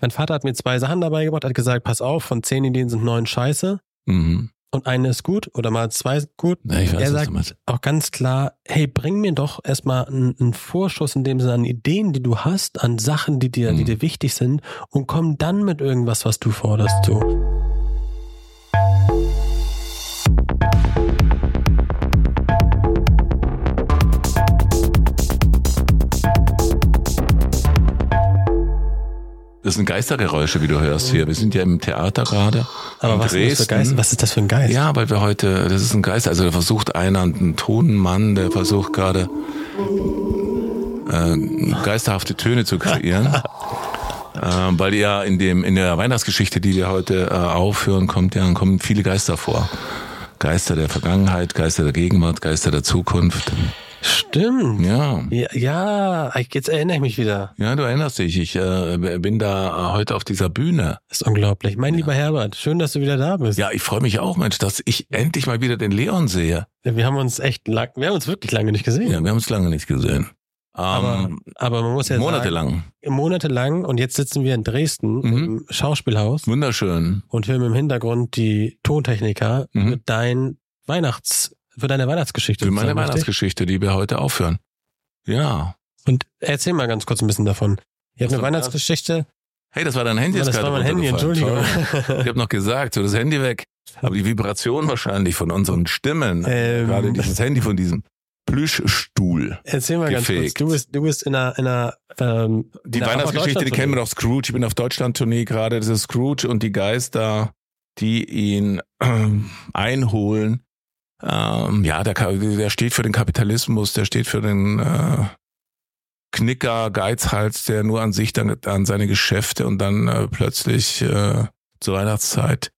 Mein Vater hat mir zwei Sachen dabei gebracht, hat gesagt, pass auf, von zehn Ideen sind neun scheiße Mhm. und eine ist gut oder mal zwei ist gut. Ja, ich weiß, er sagt auch ganz klar, hey, bring mir doch erstmal einen, einen Vorschuss in dem Sinne an Ideen, die du hast, an Sachen, die dir, die Mhm. dir wichtig sind und komm dann mit irgendwas, was du forderst, so. Das sind Geistergeräusche, wie du hörst hier. Wir sind ja im Theater gerade. Aber was ist, das für Geist, was ist das für ein Geist? Ja, weil wir heute, das ist ein Geist, also da versucht einer, ein Tonmann, der versucht gerade äh, geisterhafte Töne zu kreieren. äh, weil ja in dem in der Weihnachtsgeschichte, die wir heute äh, aufführen, kommt ja kommen viele Geister vor. Geister der Vergangenheit, Geister der Gegenwart, Geister der Zukunft. Stimmt. Ja. Ja, ja, jetzt erinnere ich mich wieder. Ja, du erinnerst dich, ich äh, bin da äh, heute auf dieser Bühne. Das ist unglaublich. Mein lieber Herbert, schön, dass du wieder da bist. Ja, ich freue mich auch, Mensch, dass ich endlich mal wieder den Leon sehe. Ja, Wir haben uns echt lang, wir haben uns wirklich lange nicht gesehen. Ja, wir haben uns lange nicht gesehen. aber, Ähm, aber man muss ja sagen, monatelang. monatelang und jetzt sitzen wir in Dresden Mhm. im Schauspielhaus Wunderschön. und hören im Hintergrund die Tontechniker Mhm. für dein Weihnachts, für deine Weihnachtsgeschichte. Für meine? Weihnachtsgeschichte, die wir heute aufhören. Ja. Und erzähl mal ganz kurz ein bisschen davon. Ihr habt eine Weihnachtsgeschichte. Hey, das war dein Handy. Ja, das war mein Handy. Entschuldigung. Ich habe noch gesagt, so das Handy weg. Aber die Vibration wahrscheinlich von unseren Stimmen. Ähm. Gerade dieses Handy von diesem Plüschstuhl. Erzähl mal ganz Gefegt. kurz. Du bist, du bist in einer, in einer ähm, Die in einer Weihnachtsgeschichte, die kennen wir doch Scrooge. Ich bin auf Deutschland-Tournee gerade. Das ist Scrooge und die Geister, die ihn ähm, einholen. Ähm, ja, der, der steht für den Kapitalismus, der steht für den äh, Knicker, Geizhals, der nur an sich, dann an seine Geschäfte und dann äh, plötzlich äh, zur Weihnachtszeit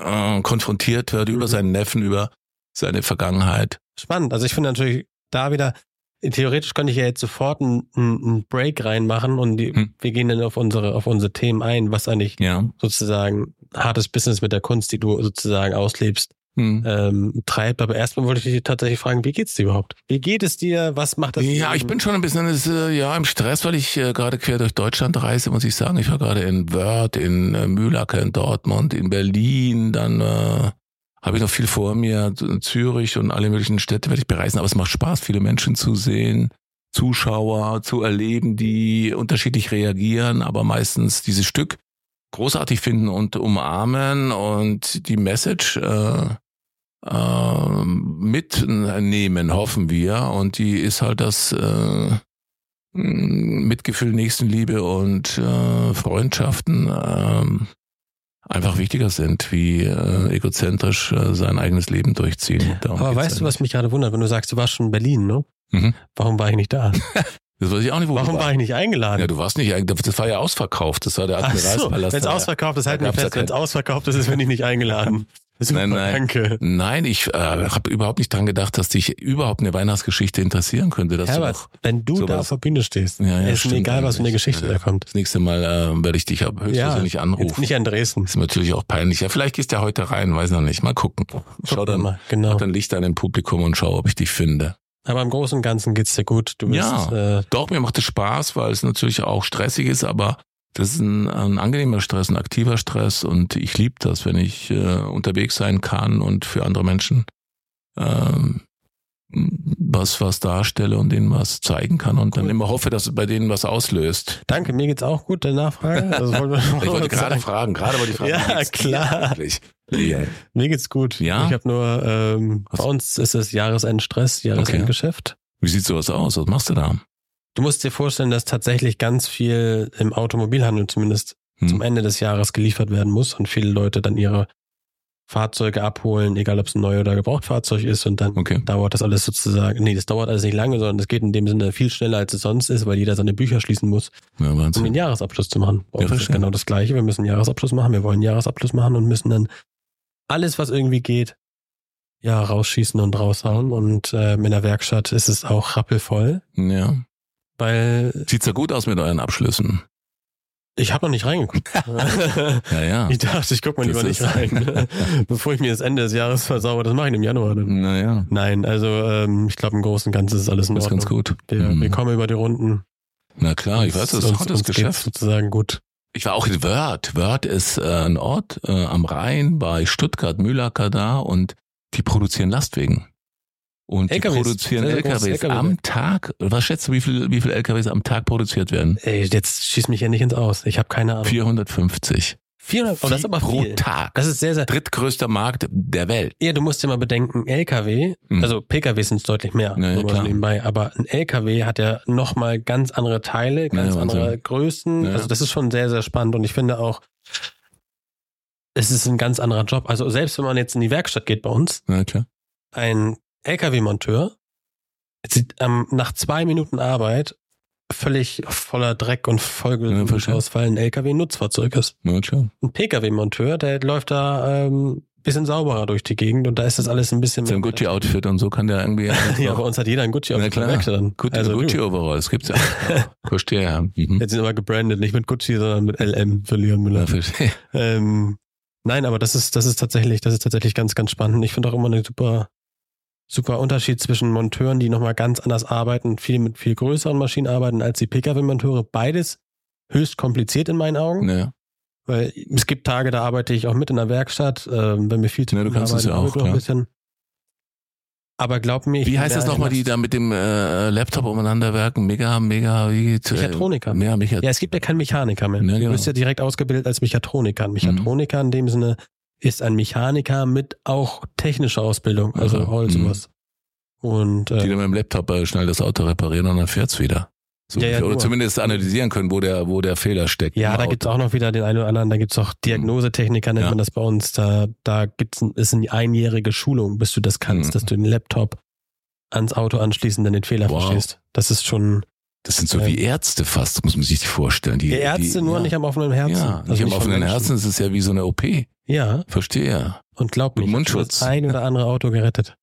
äh, konfrontiert wird über Mhm. seinen Neffen, über seine Vergangenheit. Spannend. Also ich finde natürlich da wieder, theoretisch könnte ich ja jetzt sofort einen, einen Break reinmachen und die, Hm. wir gehen dann auf unsere, auf unsere Themen ein, was eigentlich Ja. sozusagen hartes Business mit der Kunst, die du sozusagen auslebst, Hm. ähm, treibt. Aber erstmal wollte ich dich tatsächlich fragen, wie geht's dir überhaupt? Wie geht es dir? Was macht das? Ja, ich bin schon ein bisschen äh, ja, im Stress, weil ich äh, gerade quer durch Deutschland reise, muss ich sagen. Ich war gerade in Wörth, in äh, Mühlacker, in Dortmund, in Berlin, dann äh, habe ich noch viel vor mir, Zürich und alle möglichen Städte werde ich bereisen, aber es macht Spaß, viele Menschen zu sehen, Zuschauer zu erleben, die unterschiedlich reagieren, aber meistens dieses Stück großartig finden und umarmen und die Message äh, äh, mitnehmen, hoffen wir. Und die ist halt das äh, Mitgefühl, Nächstenliebe und äh, Freundschaften ähm, einfach wichtiger sind, wie äh, egozentrisch äh, sein eigenes Leben durchziehen. Darum Aber weißt du, was mich gerade wundert, wenn du sagst, du warst schon in Berlin, ne? Mhm. Warum war ich nicht da? Das weiß ich auch nicht, wo Warum warst. war ich nicht eingeladen? Ja, du warst nicht eigentlich, das war ja ausverkauft, das war der Ach so, Admiralspalast. wenn es ausverkauft ist, halten wir fest, wenn es ausverkauft ist, ist bin ich nicht eingeladen. Super, Nein, nein. danke. Nein, ich äh, habe überhaupt nicht dran gedacht, dass dich überhaupt eine Weihnachtsgeschichte interessieren könnte. Dass du Herbert, noch, wenn du da auf der Bühne stehst, Ja, ja, ist mir egal, was für eine. Geschichte Ja. da kommt. das nächste Mal äh, werde ich dich aber höchstwahrscheinlich jetzt anrufen. nicht an Dresden. ist natürlich auch peinlich. Ja, vielleicht gehst du ja heute rein, weiß noch nicht. Mal gucken. Schau dann, mal, genau. dann Licht an im Publikum und schau, ob ich dich finde. Aber im Großen und Ganzen geht's dir gut. Du bist, Ja. äh, Doch, mir macht es Spaß, weil es natürlich auch stressig ist, aber das ist ein, ein angenehmer Stress, ein aktiver Stress und ich liebe das, wenn ich äh, unterwegs sein kann und für andere Menschen ähm, was was darstelle und denen was zeigen kann und dann Cool. immer hoffe, dass es bei denen was auslöst. danke, mir geht's auch gut, der Nachfrage. Also, Ich wollte gerade sagen. fragen, gerade wollte ich fragen, Ja, klar. eigentlich? Ja. Mir geht's gut. Ja? Ich habe nur, ähm, Was? bei uns ist es Jahresendstress, Jahresendgeschäft. Wie sieht sowas aus? Was machst du da? Du musst dir vorstellen, dass tatsächlich ganz viel im Automobilhandel zumindest Hm. zum Ende des Jahres geliefert werden muss und viele Leute dann ihre Fahrzeuge abholen, egal ob es ein neu oder Gebrauchtfahrzeug ist und dann Okay. dauert das alles sozusagen, nee, das dauert alles nicht lange, sondern das geht in dem Sinne viel schneller, als es sonst ist, weil jeder seine Bücher schließen muss, Ja, um den. Jahresabschluss zu machen. Ja, verstehe. genau das Gleiche. Wir müssen einen Jahresabschluss machen, wir wollen einen Jahresabschluss machen und müssen dann alles, was irgendwie geht, ja, rausschießen und raushauen. Und ähm, in der Werkstatt ist es auch rappelvoll, Ja. Weil Sieht's ja gut aus mit euren Abschlüssen. ich habe noch nicht reingeguckt. Ja, ja. Ich dachte, ich guck mal lieber nicht rein, bevor ich mir das Ende des Jahres versauere. Das mache ich im Januar dann. Naja, Nein, also ähm, ich glaube im Großen und Ganzen ist alles in das ist Ordnung. ganz gut. Wir, Mhm. wir kommen über die Runden. Na klar, ich weiß, das ist ein hartes Geschäft. sozusagen gut. Ich war auch in Wörth. Wörth ist äh, ein Ort äh, am Rhein bei Stuttgart, Mühlacker da und die produzieren Lastwagen. Und LKWs, die produzieren LKWs, großes LKW. am Tag. Was schätzt du, wie viel, wie viel LKWs am Tag produziert werden? Ey, jetzt schieß mich ja nicht ins Aus. Ich habe keine Ahnung. 450. 400, oh, das ist aber pro viel. Tag. Das ist sehr, sehr. drittgrößter Markt der Welt. Ja, du musst dir mal bedenken, LKW, Hm. also PKW sind es deutlich mehr, Ja, ja, so mal klar. nebenbei, aber ein LKW hat ja nochmal ganz andere Teile, ganz Ja, andere Wahnsinn. Größen. Ja. Also das ist schon sehr, sehr spannend und ich finde auch, es ist ein ganz anderer Job. Also selbst wenn man jetzt in die Werkstatt geht bei uns, ein LKW-Monteur sieht ähm, nach zwei Minuten Arbeit völlig voller Dreck und Ja, vollgelutscht aus, weil ein LKW ein Nutzfahrzeug ist. Na klar. Ein Pkw-Monteur, der läuft da ähm, bisschen sauberer durch die Gegend und da ist das alles ein bisschen mit- Gucci-Outfit und so kann der irgendwie. Ja, bei uns hat jeder ein Gucci auf Na der klar. Dann. Gucci, also. Gucci Overall, das gibt's ja. Verstehe, ja. Mhm. Jetzt sind immer gebrandet, nicht mit Gucci, sondern mit LM für Leon Müller. Ja, verstehe. Ähm, nein, aber das ist, das ist tatsächlich, das ist tatsächlich ganz, ganz spannend. Ich finde auch immer eine super, super Unterschied zwischen Monteuren, die nochmal ganz anders arbeiten, viel mit viel größeren Maschinen arbeiten als die Pkw-Monteure. Beides höchst kompliziert in meinen Augen, Ja. weil es gibt Tage, da arbeite ich auch mit in der Werkstatt, ähm, wenn wir viel zu Ja, du kannst es ja auch, ein bisschen. Aber glaub mir, ich Wie heißt das nochmal, die da mit dem äh, Laptop umeinander werken? Mega, mega, wie geht's? Mechatroniker. Äh, ja, Mecha Ja, es gibt ja keinen Mechaniker mehr. Ja, Du genau. bist ja direkt ausgebildet als Mechatroniker. Ein Mechatroniker in dem Sinne ist ein Mechaniker mit auch technischer Ausbildung, also Aha. all Mhm. sowas. Und die äh, dann mit dem Laptop äh, schnell das Auto reparieren und dann fährt's wieder. So, Ja, ja, oder zumindest analysieren können, wo der, wo der Fehler steckt. ja, da Auto. gibt's auch noch wieder den einen oder anderen, da gibt's auch Diagnosetechniker, nennt Ja. man das bei uns. Da, da gibt's ein, ist eine einjährige Schulung, bis du das kannst, Mhm. dass du den Laptop ans Auto anschließen, dann den Fehler Wow. verstehst. Das ist schon Das sind so wie Ärzte fast, muss man sich vorstellen. Die, die Ärzte die, nur ja. nicht am offenen Herzen. Ja, Also nicht am offenen. Herzen, es ist ja wie so eine OP. Ja, Verstehe. und glaub mir, ich hab Mundschutz. das ein oder andere Auto gerettet.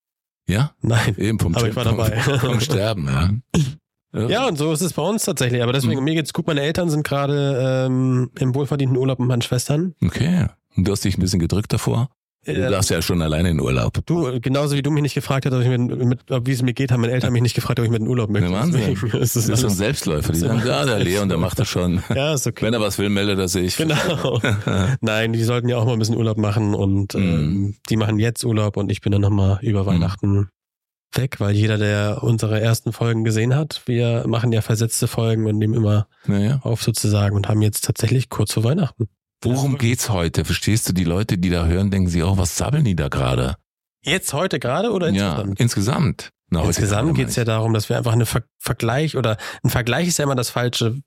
Ja? Nein. Eben vom, Aber ich war vom, dabei. vom Sterben, ja. Ja, und so ist es bei uns tatsächlich. Aber deswegen, Mhm. mir geht's gut. Meine Eltern sind gerade ähm, im wohlverdienten Urlaub mit meinen Schwestern. Okay. Und du hast dich ein bisschen gedrückt davor? Du Äh, darfst ja schon alleine in Urlaub. du, genauso wie du mich nicht gefragt hast, ob ich mit, wie es mir geht, haben meine Eltern mich nicht gefragt, ob ich mit in Urlaub möchte. Wahnsinn. Deswegen ist Das das ist so ein Selbstläufer. Die sagen, ja, der Leon, der macht das schon. ja, ist okay. Wenn er was will, meldet er sich. Genau. Nein, die sollten ja auch mal ein bisschen Urlaub machen und ähm, Mhm. die machen jetzt Urlaub und ich bin dann nochmal über Mhm. Weihnachten weg, weil jeder, der unsere ersten Folgen gesehen hat, wir machen ja versetzte Folgen und nehmen immer Naja. auf sozusagen und haben jetzt tatsächlich kurz vor Weihnachten. Worum geht's heute? Verstehst du, die Leute, die da hören, denken sich auch, was sabbeln die da gerade? Jetzt heute gerade oder Ja, insgesamt? insgesamt. Na, Insgesamt es ja darum, dass wir einfach eine Ver Vergleich oder ein Vergleich ist ja immer das falsche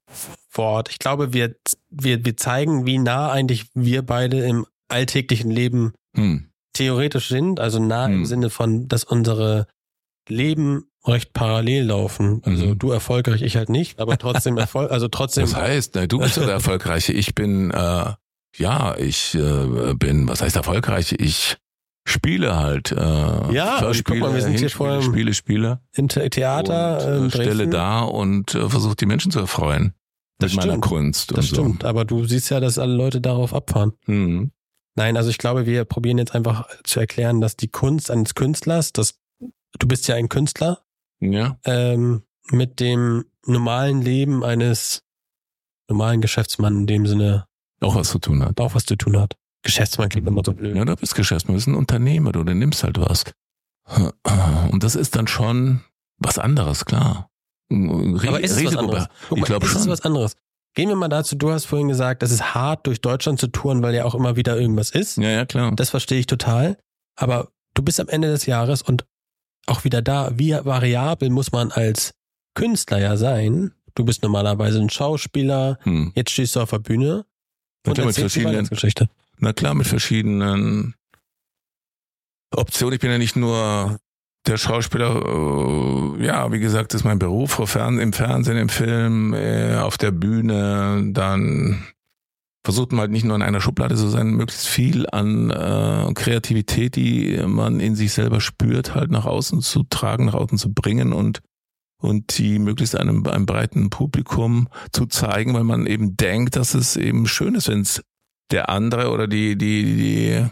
Wort. Ich glaube, wir, wir, wir zeigen, wie nah eigentlich wir beide im alltäglichen Leben. Hm. theoretisch sind. Also nah im Hm. Sinne von, dass unsere Leben recht parallel laufen. Also Mhm. du erfolgreich, ich halt nicht, aber trotzdem Erfolg, also trotzdem. Das heißt, na, du bist ja der Erfolgreiche. Ich bin, äh, ja, ich äh, bin, was heißt erfolgreich? Ich spiele halt. Äh, Ja, und guck mal, wir sind hier vor Spiele, Spiele. Im The- Theater, und, ähm, äh, stelle da und äh, versuche die Menschen zu erfreuen. Das mit meiner stimmt. Kunst. Das so. stimmt, aber du siehst ja, dass alle Leute darauf abfahren. Hm. Nein, also ich glaube, wir probieren jetzt einfach zu erklären, dass die Kunst eines Künstlers, dass du bist ja ein Künstler, Ja. ähm, mit dem normalen Leben eines normalen Geschäftsmann in dem Sinne Auch was zu tun hat. auch was zu tun hat. Geschäftsmann klingt immer so blöd. Ja, du bist Geschäftsmann, du bist ein Unternehmer, du, du nimmst halt was. Und das ist dann schon was anderes, klar. Ri- Aber ist es was Risiko- anderes? Guck Ich mal, glaube ist es schon. was anderes? Gehen wir mal dazu, du hast vorhin gesagt, es ist hart, durch Deutschland zu touren, weil ja auch immer wieder irgendwas ist. Ja, ja, klar. Das verstehe ich total. Aber du bist am Ende des Jahres und auch wieder da, wie variabel muss man als Künstler ja sein? Du bist normalerweise ein Schauspieler, Hm. jetzt stehst du auf der Bühne Na klar, mit verschiedenen, na klar, mit verschiedenen Optionen. Ich bin ja nicht nur der Schauspieler, äh, ja, wie gesagt, das ist mein Beruf, im Fernsehen, im Film, äh, auf der Bühne, dann versucht man halt nicht nur in einer Schublade zu sein, möglichst viel an äh, Kreativität, die man in sich selber spürt, halt nach außen zu tragen, nach außen zu bringen und und die möglichst einem, einem breiten Publikum zu zeigen, weil man eben denkt, dass es eben schön ist, wenn es der andere oder die, die, die,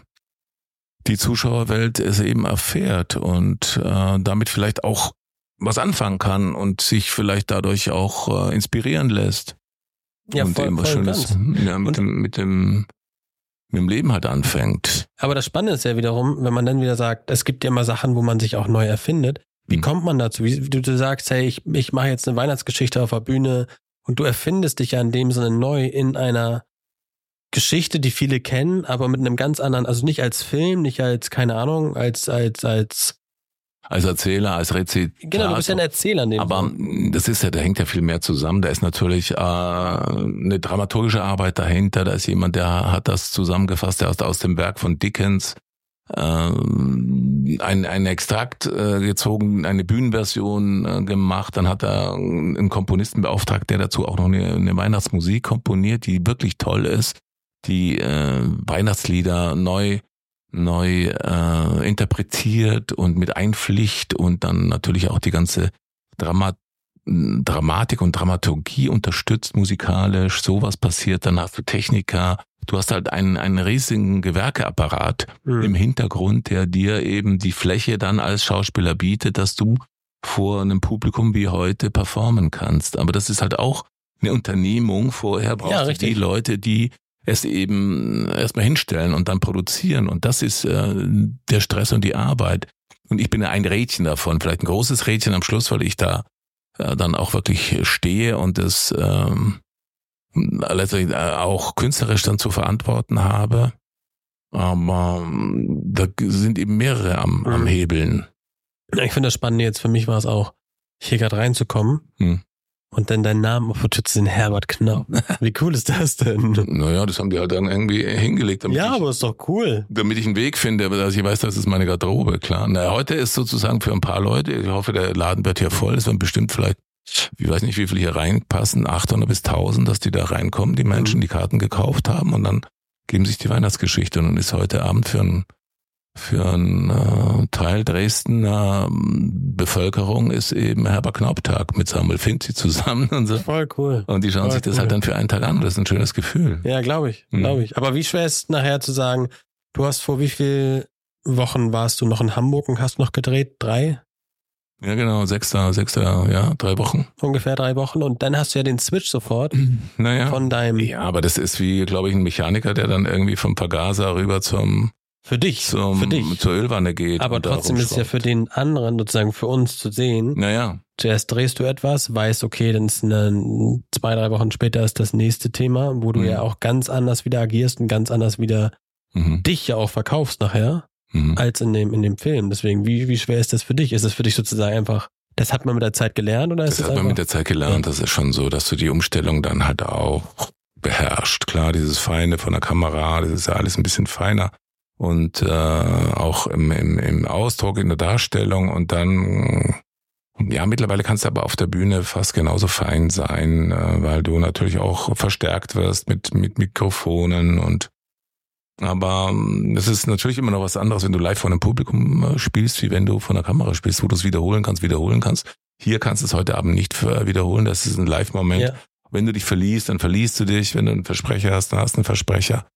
die Zuschauerwelt es eben erfährt und äh, damit vielleicht auch was anfangen kann und sich vielleicht dadurch auch äh, inspirieren lässt. Ja, und voll, eben was voll Schönes ganz. ja, mit, Und- dem, mit dem mit dem Leben halt anfängt. Aber das Spannende ist ja wiederum, wenn man dann wieder sagt, es gibt ja immer Sachen, wo man sich auch neu erfindet. Wie Hm. kommt man dazu? Wie, du, du sagst, hey, ich, ich mache jetzt eine Weihnachtsgeschichte auf der Bühne und du erfindest dich ja in dem Sinne neu in einer Geschichte, die viele kennen, aber mit einem ganz anderen, also nicht als Film, nicht als, keine Ahnung, als, als, als, Als Erzähler, als Rezitator. genau, du bist ja ein Erzähler in dem Aber mh, das ist ja, da hängt ja viel mehr zusammen. Da ist natürlich äh, eine dramaturgische Arbeit dahinter. Da ist jemand, der hat das zusammengefasst, der aus, aus dem Werk von Dickens ähm, ein, ein Extrakt äh, gezogen, eine Bühnenversion äh, gemacht. Dann hat er einen Komponisten beauftragt, der dazu auch noch eine, eine Weihnachtsmusik komponiert, die wirklich toll ist, die äh, Weihnachtslieder neu neu äh, interpretiert und mit einpflicht und dann natürlich auch die ganze Drama Dramatik und Dramaturgie unterstützt musikalisch, sowas passiert, dann hast du Techniker, du hast halt einen, einen riesigen Gewerkeapparat Hm. im Hintergrund, der dir eben die Fläche dann als Schauspieler bietet, dass du vor einem Publikum wie heute performen kannst. Aber das ist halt auch eine Unternehmung. Vorher brauchst Ja, du richtig. die Leute, die es eben erstmal hinstellen und dann produzieren. Und das ist äh, der Stress und die Arbeit. Und ich bin ja ein Rädchen davon, vielleicht ein großes Rädchen am Schluss, weil ich da äh, dann auch wirklich stehe und es ähm, letztendlich äh, auch künstlerisch dann zu verantworten habe. Aber ähm, da sind eben mehrere am, am Mhm. Hebeln. Ich finde das Spannende jetzt, für mich war es auch, hier gerade reinzukommen Hm. Und dann deinen Namen auf der zu sehen, Herbert Knapp. Wie cool ist das denn? Naja, das haben die halt dann irgendwie hingelegt, Ja, ich, aber ist doch cool. damit ich einen Weg finde, aber dass ich weiß, das ist meine Garderobe, klar. Na, heute ist sozusagen für ein paar Leute, ich hoffe, der Laden wird hier voll, es werden bestimmt vielleicht, ich weiß nicht, wie viele hier reinpassen, 800 bis 1000, dass die da reinkommen, die Menschen, Mhm. die Karten gekauft haben und dann geben sich die Weihnachtsgeschichte und dann ist heute Abend für ein für einen äh, Teil Dresdner ähm, Bevölkerung ist eben Herbert Knapp-Tag mit Samuel Finzi zusammen und so. Voll cool. Und die schauen Voll sich das cool. halt dann für einen Tag an. Das ist ein schönes Gefühl. Ja, glaube ich, Mhm. glaube ich. Aber wie schwer ist nachher zu sagen, du hast vor wie viel Wochen warst du noch in Hamburg und hast noch gedreht? Drei? Ja, genau. Sechster, sechster, ja, drei Wochen. Ungefähr drei Wochen. Und dann hast du ja den Switch sofort Naja. von deinem, Ja, aber das ist wie, glaube ich, ein Mechaniker, der dann irgendwie vom Vergaser rüber zum, für dich, zum für dich. zur Ölwanne geht. Aber trotzdem ist es ja für den anderen sozusagen für uns zu sehen. Naja. Zuerst drehst du etwas, weißt, okay, dann ist eine, zwei, drei Wochen später ist das nächste Thema, wo du Mhm. ja auch ganz anders wieder agierst und ganz anders wieder Mhm. dich ja auch verkaufst nachher, Mhm. als in dem, in dem Film. Deswegen, wie, wie schwer ist das für dich? Ist es für dich sozusagen einfach, das hat man mit der Zeit gelernt oder ist Das es hat man mit der Zeit gelernt. Das ist schon so, dass du die Umstellung dann halt auch beherrscht. Klar, dieses Feine von der Kamera, das ist ja alles ein bisschen feiner. Und äh, auch im, im, im Ausdruck, in der Darstellung und dann, ja, mittlerweile kannst du aber auf der Bühne fast genauso fein sein, äh, weil du natürlich auch verstärkt wirst mit, mit Mikrofonen und aber ähm, es ist natürlich immer noch was anderes, wenn du live vor einem Publikum äh, spielst, wie wenn du vor einer Kamera spielst, wo du es wiederholen kannst, wiederholen kannst. Hier kannst du es heute Abend nicht ver- wiederholen, das ist ein Live-Moment. Ja. Wenn du dich verliest, dann verliest du dich. Wenn du einen Versprecher hast, dann hast du einen Versprecher.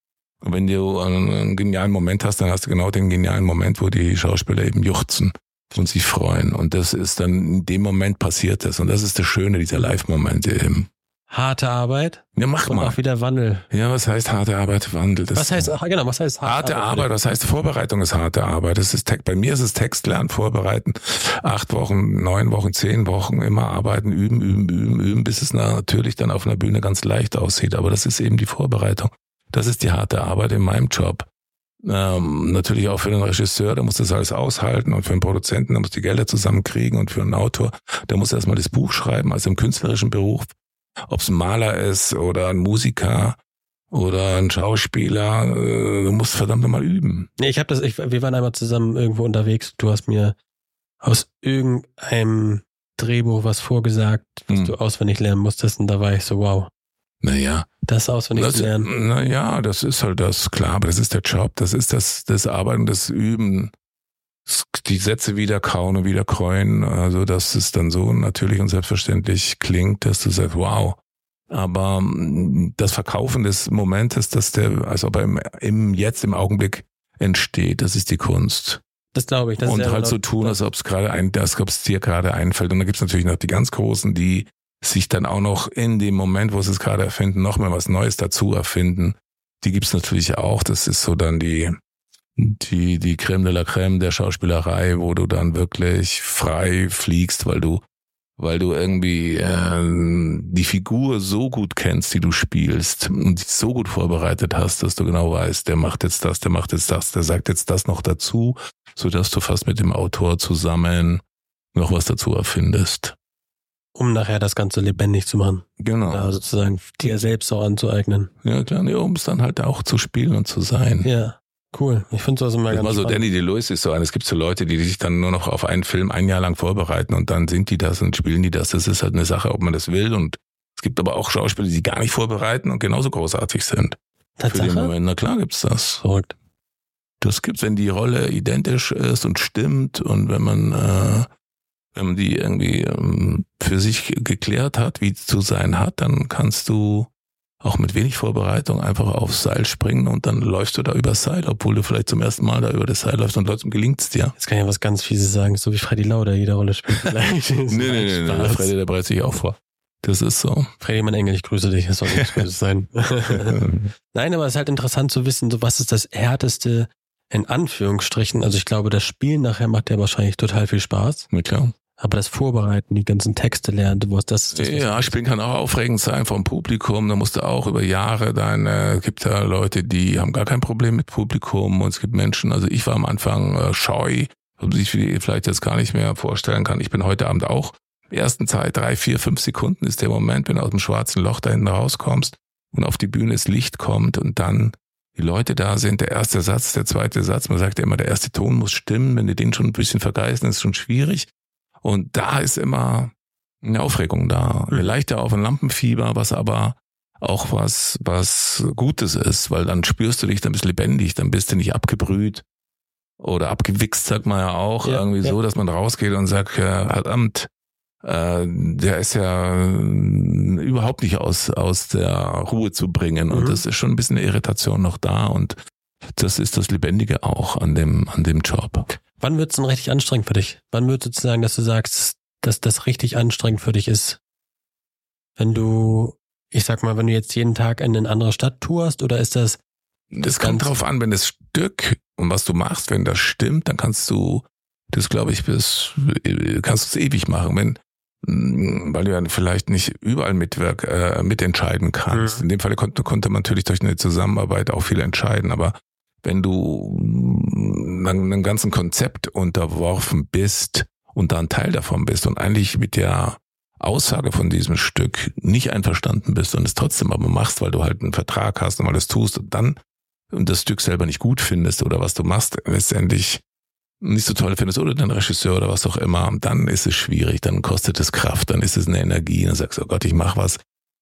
Wenn du einen, genialen Moment hast, dann hast du genau den genialen Moment, wo die Schauspieler eben juchzen und sich freuen. Und das ist dann in dem Moment passiert das. Und das ist das Schöne dieser Live-Momente eben. Harte Arbeit Ja, mach und mal. auch wieder Wandel. Ja, was heißt harte Arbeit, Wandel? Das Was heißt, ach, genau, was heißt Harte Arbeit, was heißt Vorbereitung ist harte Arbeit. Das ist Text, bei mir ist es Textlernen, vorbereiten. Acht Wochen, neun Wochen, zehn Wochen, immer arbeiten, üben, üben, üben, üben, bis es natürlich dann auf einer Bühne ganz leicht aussieht. Aber das ist eben die Vorbereitung. Das ist die harte Arbeit in meinem Job. Ähm, natürlich auch für den Regisseur, der muss das alles aushalten und für den Produzenten, der muss die Gelder zusammenkriegen und für einen Autor, der muss erstmal das Buch schreiben, also im künstlerischen Beruf, ob es ein Maler ist oder ein Musiker oder ein Schauspieler, äh, du musst verdammt nochmal üben. Nee, ich habe das, ich, wir waren einmal zusammen irgendwo unterwegs. Du hast mir aus irgendeinem Drehbuch was vorgesagt, was Hm. du auswendig lernen musstest. Und da war ich so, wow, Naja, das auswendig das, zu lernen. naja, das ist halt das, klar, aber das ist der Job, das ist das, das Arbeiten, das Üben, die Sätze wieder kauen und wieder kreuen, also dass es dann so natürlich und selbstverständlich klingt, dass du sagst, wow. Aber mm, das Verkaufen des Momentes, dass der, als ob er im, im Jetzt, im Augenblick entsteht, das ist die Kunst. Das glaube ich. Das und ist halt genau- so tun, als ob es gerade ein, als ob es dir gerade einfällt. Und dann gibt's natürlich noch die ganz Großen, die sich dann auch noch in dem Moment, wo sie es gerade erfinden, noch mal was Neues dazu erfinden. Die gibt's natürlich auch. Das ist so dann die, die, die Creme de la Creme der Schauspielerei, wo du dann wirklich frei fliegst, weil du, weil du irgendwie äh, die Figur so gut kennst, die du spielst und dich so gut vorbereitet hast, dass du genau weißt, der macht jetzt das, der macht jetzt das, der sagt jetzt das noch dazu, so dass du fast mit dem Autor zusammen noch was dazu erfindest um nachher das Ganze lebendig zu machen. Genau. Da sozusagen dir selbst auch anzueignen. Ja, klar, nee, um es dann halt auch zu spielen und zu sein. Ja. Cool. Ich finde sowas immer ganz Immer so, spannend. Danny DeLewis ist so ein, es gibt so Leute, die sich dann nur noch auf einen Film ein Jahr lang vorbereiten und dann sind die das und spielen die das. Das ist halt eine Sache, ob man das will und es gibt aber auch Schauspieler, die gar nicht vorbereiten und genauso großartig sind. Für den? Moment. Na klar gibt's das. Verrückt. Das gibt's, wenn die Rolle identisch ist und stimmt und wenn man, äh, wenn man die irgendwie ähm, für sich geklärt hat, wie es zu sein hat, dann kannst du auch mit wenig Vorbereitung einfach aufs Seil springen und dann läufst du da übers Seil, obwohl du vielleicht zum ersten Mal da über das Seil läufst und trotzdem gelingt's dir. Jetzt kann ich ja was ganz Fieses sagen, so wie Freddy Lauder jede Rolle spielt. Nee, nee, nee, nee. Freddy, der bereitet sich auch vor. Das ist so. Freddy, mein Engel, ich grüße dich. Das soll nichts Gutes sein. Nein, aber es ist halt interessant zu wissen, so was ist das härteste in Anführungsstrichen. Also ich glaube, das Spielen nachher macht ja wahrscheinlich total viel Spaß. Na klar. Aber das Vorbereiten, die ganzen Texte lernen, das ist. Das, was Ja, Spielen kann auch aufregend sein vom Publikum. Da musst du auch über Jahre deine, es gibt ja Leute, die haben gar kein Problem mit Publikum und es gibt Menschen, also ich war am Anfang äh, scheu, was man sich vielleicht jetzt gar nicht mehr vorstellen kann. Ich bin heute Abend auch. Die ersten Zeit, drei, vier, fünf Sekunden ist der Moment, wenn du aus dem schwarzen Loch da hinten rauskommst und auf die Bühne das Licht kommt und dann die Leute da sind, der erste Satz, der zweite Satz, man sagt ja immer, der erste Ton muss stimmen, wenn die den schon ein bisschen vergeisen, ist schon schwierig. Und da ist immer eine Aufregung da, eine Mhm. leichte Auf- und Lampenfieber, was aber auch was, was Gutes ist, weil dann spürst du dich, dann bist du lebendig, dann bist du nicht abgebrüht oder abgewichst, sagt man ja auch, Ja, irgendwie ja. so, dass man rausgeht und sagt, ja, verdammt, äh, der ist ja äh, überhaupt nicht aus, aus der Ruhe zu bringen und Mhm. das ist schon ein bisschen eine Irritation noch da und das ist das Lebendige auch an dem, an dem Job. Wann wird es denn richtig anstrengend für dich? Wann wird sozusagen, dass du sagst, dass das richtig anstrengend für dich ist? Wenn du, ich sag mal, wenn du jetzt jeden Tag in eine andere Stadt tourst oder ist das, Das kommt drauf an, wenn das Stück und was du machst, wenn das stimmt, dann kannst du das, glaube ich, bis kannst du es ewig machen, wenn mm, weil du ja vielleicht nicht überall mitwirk, äh, mitentscheiden kannst. Mhm. In dem Fall konnte, konnte man natürlich durch eine Zusammenarbeit auch viel entscheiden, aber wenn du mm, dann einem ganzen Konzept unterworfen bist und da ein Teil davon bist und eigentlich mit der Aussage von diesem Stück nicht einverstanden bist und es trotzdem aber machst, weil du halt einen Vertrag hast und weil du tust und dann und das Stück selber nicht gut findest oder was du machst, letztendlich nicht so toll findest oder dein Regisseur oder was auch immer, dann ist es schwierig, dann kostet es Kraft, dann ist es eine Energie, dann sagst oh Gott, ich mach was,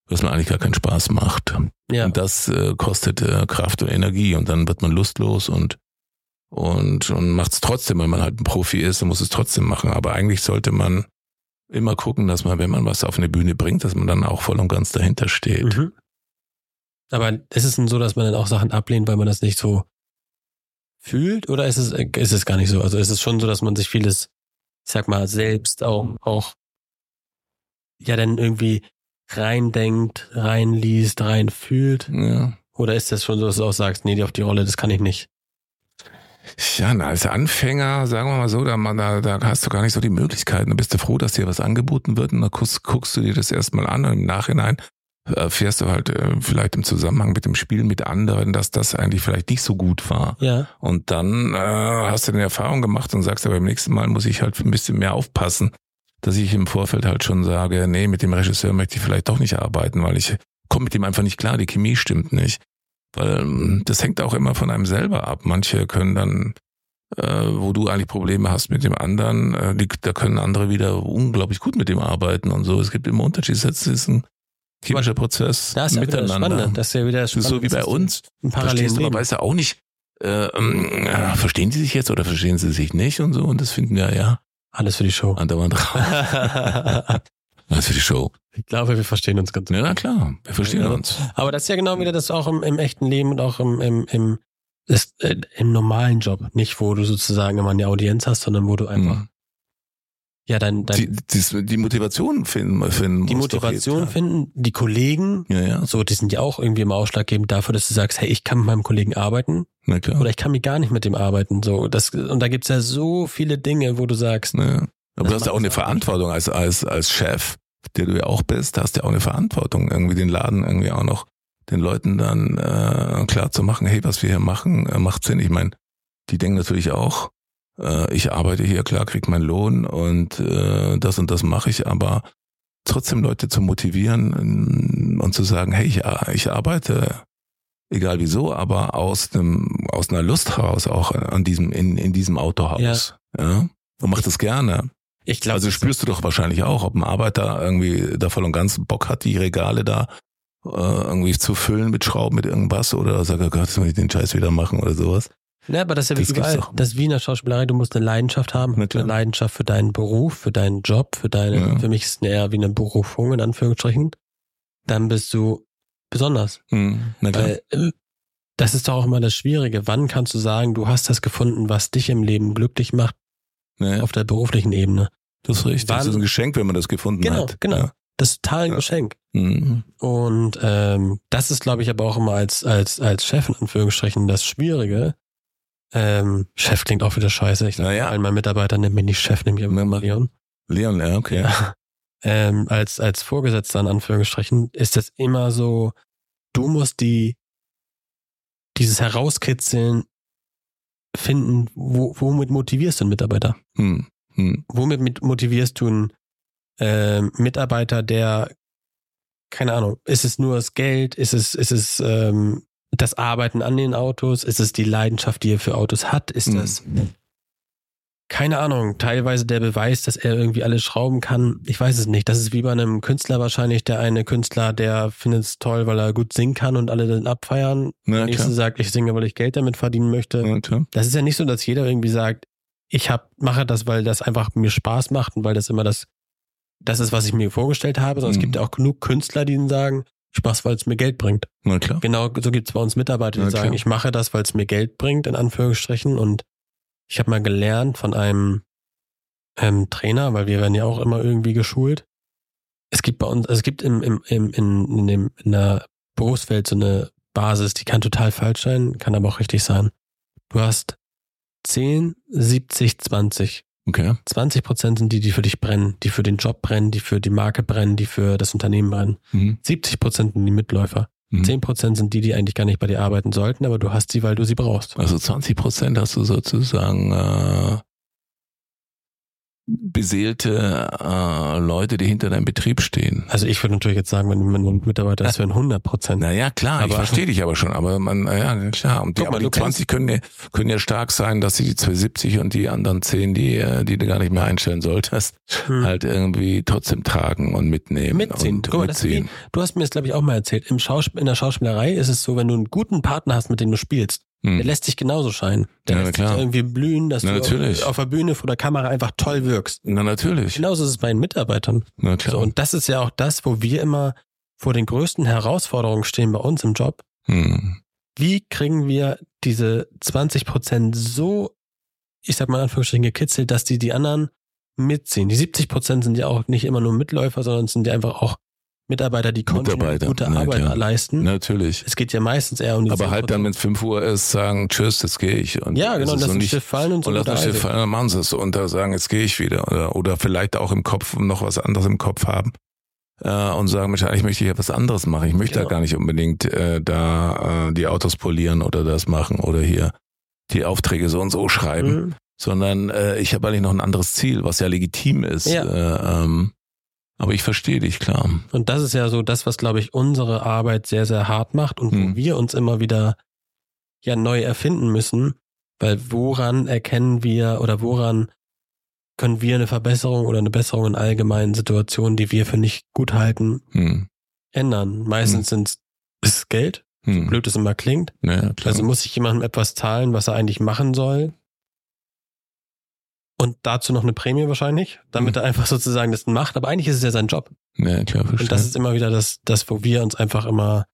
was mir eigentlich gar keinen Spaß macht. ja, Und das äh, kostet äh, Kraft und Energie und dann wird man lustlos und und, und macht es trotzdem, weil man halt ein Profi ist, dann muss es trotzdem machen. Aber eigentlich sollte man immer gucken, dass man, wenn man was auf eine Bühne bringt, dass man dann auch voll und ganz dahinter steht. Mhm. Aber ist es denn so, dass man dann auch Sachen ablehnt, weil man das nicht so fühlt? Oder ist es, ist es gar nicht so? Also ist es schon so, dass man sich vieles, ich sag mal, selbst auch, auch, ja, dann irgendwie reindenkt, reinliest, reinfühlt? Ja. Oder ist das schon so, dass du auch sagst, nee, die auf die Rolle, das kann ich nicht? Ja, na, als Anfänger, sagen wir mal so, da, da, da hast du gar nicht so die Möglichkeiten. Da bist du froh, dass dir was angeboten wird und dann guckst, guckst du dir das erstmal an und im Nachhinein erfährst du halt äh, vielleicht im Zusammenhang mit dem Spiel mit anderen, dass das eigentlich vielleicht nicht so gut war. Ja. Und dann äh, hast du eine Erfahrung gemacht und sagst, aber beim nächsten Mal muss ich halt ein bisschen mehr aufpassen, dass ich im Vorfeld halt schon sage, nee, mit dem Regisseur möchte ich vielleicht doch nicht arbeiten, weil ich komme mit dem einfach nicht klar, die Chemie stimmt nicht. Weil ähm, das hängt auch immer von einem selber ab. Manche können dann, äh, wo du eigentlich Probleme hast mit dem anderen, äh, die, da können andere wieder unglaublich gut mit dem arbeiten und so. Es gibt immer Unterschiede. Das ist ein chemischer Prozess Da ist ja wieder das miteinander. Spannende. Das ist ja wieder das Das ist so wie bei uns. Verstehst du, man Leben. weiß ja auch nicht, äh, äh, verstehen sie sich jetzt oder verstehen sie sich nicht und so. Und das finden wir ja Alles für die Show. andauernd raus. Das für die Show. ich glaube, wir verstehen uns ganz gut. Ja, na klar, wir verstehen Ja. uns. Aber das ist ja genau wieder das auch im, im echten Leben und auch im, im, im, das, äh, im normalen Job. Nicht, wo du sozusagen immer eine Audienz hast, sondern wo du einfach Mhm. Ja, dein, dein die, die, die Motivation finden, finden die Motivation jetzt, finden, die Kollegen, Ja, ja, so, die sind ja auch irgendwie immer ausschlaggebend dafür, dass du sagst, hey, ich kann mit meinem Kollegen arbeiten na klar. oder ich kann mich gar nicht mit dem arbeiten. So, das, und da gibt's ja so viele Dinge, wo du sagst, Ja. Aber du hast ja auch eine Verantwortung als, als, als Chef, der du ja auch bist, hast ja auch eine Verantwortung, irgendwie den Laden irgendwie auch noch den Leuten dann äh, klar zu machen, hey, was wir hier machen, äh, macht Sinn. Ich meine, die denken natürlich auch, äh, ich arbeite hier, klar, krieg meinen Lohn und äh, das und das mache ich, aber trotzdem Leute zu motivieren äh, und zu sagen, hey, ich, ich arbeite, egal wieso, aber aus einem, aus einer Lust heraus auch an diesem, in, in diesem Autohaus. Ja. Und mach das gerne. ich glaube, Also spürst du doch wahrscheinlich auch, ob ein Arbeiter irgendwie da voll und ganz Bock hat, die Regale da äh, irgendwie zu füllen mit Schrauben, mit irgendwas oder sagt, oh Gott, muss ich den Scheiß wieder machen oder sowas. Ja, aber das ist ja wie Das überall. Das ist wie in der Schauspielerei, du musst eine Leidenschaft haben, eine. Leidenschaft für deinen Beruf, für deinen Job, für deine, Ja. für mich ist es eher wie eine Berufung, in Anführungsstrichen. Dann bist du besonders. Hm, na klar. Weil, äh, das ist doch auch immer das Schwierige. Wann kannst du sagen, du hast das gefunden, was dich im Leben glücklich macht ja, auf der beruflichen Ebene? das ist richtig. Das wann- ist ein Geschenk, wenn man das gefunden Genau, hat. genau. Ja. Das ist total ein Ja. Geschenk. Hm, Und ähm, das ist, glaube ich, aber auch immer als, als, als Chef in Anführungsstrichen das Schwierige. Ähm, Chef klingt auch wieder scheiße. Ich sage Naja. allen meinen Mitarbeitern, nennt mich nicht Chef, Na, immer Leon. Leon, ja, okay. Ja. Ähm, als, als Vorgesetzter in Anführungsstrichen ist das immer so, du musst die, dieses Herauskitzeln finden, wo, womit motivierst du einen Mitarbeiter? Hm, hm, Womit mit- motivierst du einen ähm, Mitarbeiter, der, keine Ahnung, ist es nur das Geld, ist es, ist es ähm, das Arbeiten an den Autos, ist es die Leidenschaft, die er für Autos hat, ist Mhm. das, keine Ahnung, teilweise der Beweis, dass er irgendwie alles schrauben kann. Ich weiß es nicht. Das ist wie bei einem Künstler wahrscheinlich, der eine Künstler, der findet es toll, weil er gut singen kann und alle dann abfeiern. na Der nächste sagt, ich singe, weil ich Geld damit verdienen möchte. Ja. Das ist ja nicht so, dass jeder irgendwie sagt, ich hab, mache das, weil das einfach mir Spaß macht und weil das immer das, das ist, was ich mir vorgestellt habe, sondern es Mhm. gibt ja auch genug Künstler, die sagen, ich mach's, weil es mir Geld bringt. Na klar. Genau so gibt's bei uns Mitarbeiter, die Ja, sagen, klar. ich mache das, weil es mir Geld bringt, in Anführungsstrichen. Und ich habe mal gelernt von einem ähm, Trainer, weil wir werden ja auch immer irgendwie geschult. Es gibt bei uns, also es gibt im, im, im, in, in, dem, in der Berufswelt so eine Basis, die kann total falsch sein, kann aber auch richtig sein. Du hast 10, 70, 20. Okay. 20 Prozent sind die, die für dich brennen, die für den Job brennen, die für die Marke brennen, die für das Unternehmen brennen. Mhm. 70 Prozent sind die Mitläufer. Mhm. 10 Prozent sind die, die eigentlich gar nicht bei dir arbeiten sollten, aber du hast sie, weil du sie brauchst. Also 20 Prozent hast du sozusagen äh, beseelte äh, Leute, die hinter deinem Betrieb stehen. Also ich würde natürlich jetzt sagen, wenn mein Mitarbeiter ist, wären 100 Prozent. Naja, klar, ich Aber- verstehe dich aber schon, aber man, ja, klar. Und die, mal, aber die du kennst- 20 können ja, können ja stark sein, dass sie die 270 und die anderen 10, die, äh, die du gar nicht mehr einstellen solltest, Hm. halt irgendwie trotzdem tragen und mitnehmen. Mitziehen. Und Guck mitziehen. wie, du hast mir das, glaube ich, auch mal erzählt. Im Schausp in der Schauspielerei ist es so, wenn du einen guten Partner hast, mit dem du spielst, der Hm. lässt dich genauso scheinen. Der Ja, lässt klar. dich irgendwie blühen, dass Na, du natürlich. auf der Bühne vor der Kamera einfach toll wirkst. Na natürlich. Genauso ist es bei den Mitarbeitern. Na klar. So, und das ist ja auch das, wo wir immer vor den größten Herausforderungen stehen bei uns im Job. hm. Wie kriegen wir diese 20 Prozent so, ich sag mal in Anführungsstrichen gekitzelt, dass die die anderen mitziehen? Die 70 Prozent sind ja auch nicht immer nur Mitläufer, sondern sind ja einfach auch Mitarbeiter, die Mitarbeiter, gute na Arbeit klar. leisten. Natürlich. Es geht ja meistens eher um die Aber halt dann, 10%. wenn es 5 Uhr ist, sagen, tschüss, jetzt gehe ich. Und Ja, genau, ist lass so nicht- Schiff fallen und so. Und lass das Schiff fallen, dann machen sie es. Und da sagen, jetzt gehe ich wieder. Oder, oder vielleicht auch im Kopf noch was anderes im Kopf haben. Äh, und sagen, Mensch, eigentlich möchte ich ja was anderes machen. Ich möchte Genau. da gar nicht unbedingt äh, da äh, die Autos polieren oder das machen oder hier die Aufträge so und so schreiben. Mhm. Sondern äh, ich habe eigentlich noch ein anderes Ziel, was ja legitim ist. Ja. Äh, ähm, aber ich verstehe dich, klar. Und das ist ja so das, was, glaube ich, unsere Arbeit sehr, sehr hart macht und Hm. wo wir uns immer wieder ja neu erfinden müssen. Weil woran erkennen wir oder woran können wir eine Verbesserung oder eine Besserung in allgemeinen Situationen, die wir für nicht gut halten, Hm. ändern? Meistens sind's ist es Geld, Hm. blöd es immer klingt. Ja. Also muss ich jemandem etwas zahlen, was er eigentlich machen soll. Und dazu noch eine Prämie wahrscheinlich, damit Hm. er einfach sozusagen das macht. Aber eigentlich ist es ja sein Job. ja, klar, verstehe. Und das ist immer wieder das, das, wo wir uns einfach immer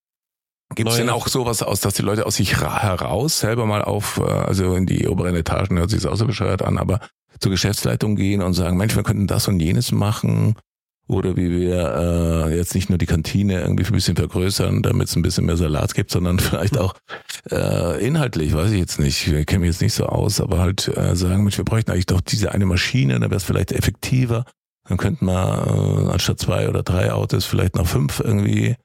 Gibt es denn auch sowas aus, dass die Leute aus sich heraus selber mal auf, äh, also in die oberen Etagen, hört sich auch so bescheuert an, aber zur Geschäftsleitung gehen und sagen, Mensch, wir könnten das und jenes machen. Oder wie wir äh, jetzt nicht nur die Kantine irgendwie ein bisschen vergrößern, damit es ein bisschen mehr Salat gibt, sondern vielleicht auch äh, inhaltlich, weiß ich jetzt nicht, ich kenne mich jetzt nicht so aus, aber halt äh, sagen, Mensch, wir bräuchten eigentlich doch diese eine Maschine, dann wäre es vielleicht effektiver. Dann könnten wir äh, anstatt zwei oder drei Autos vielleicht noch fünf irgendwie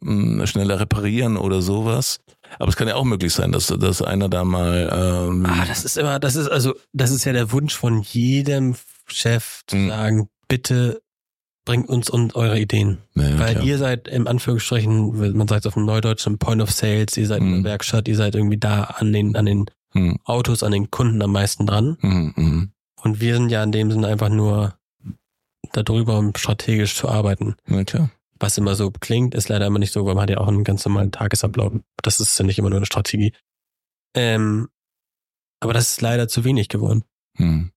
mh, hm, schneller reparieren oder sowas. Aber es kann ja auch möglich sein, dass, dass einer da mal. Ähm ah, das ist immer, das ist also, das ist ja der Wunsch von jedem Chef zu mhm. sagen, bitte bringt uns und eure Ideen. Ja, Weil klar. ihr seid im Anführungsstrichen, man sagt auf dem Neudeutschen Point of Sales, ihr seid mhm. in der mhm. Werkstatt, ihr seid irgendwie da an den, an den mhm. Autos, an den Kunden am meisten dran. Mhm, mhm. Und wir sind ja in dem Sinne einfach nur darüber, um strategisch zu arbeiten. Ja, klar was immer so klingt, ist leider immer nicht so, weil man hat ja auch einen ganz normalen Tagesablauf. Das ist ja nicht immer nur eine Strategie. Ähm, aber das ist leider zu wenig geworden. Hm.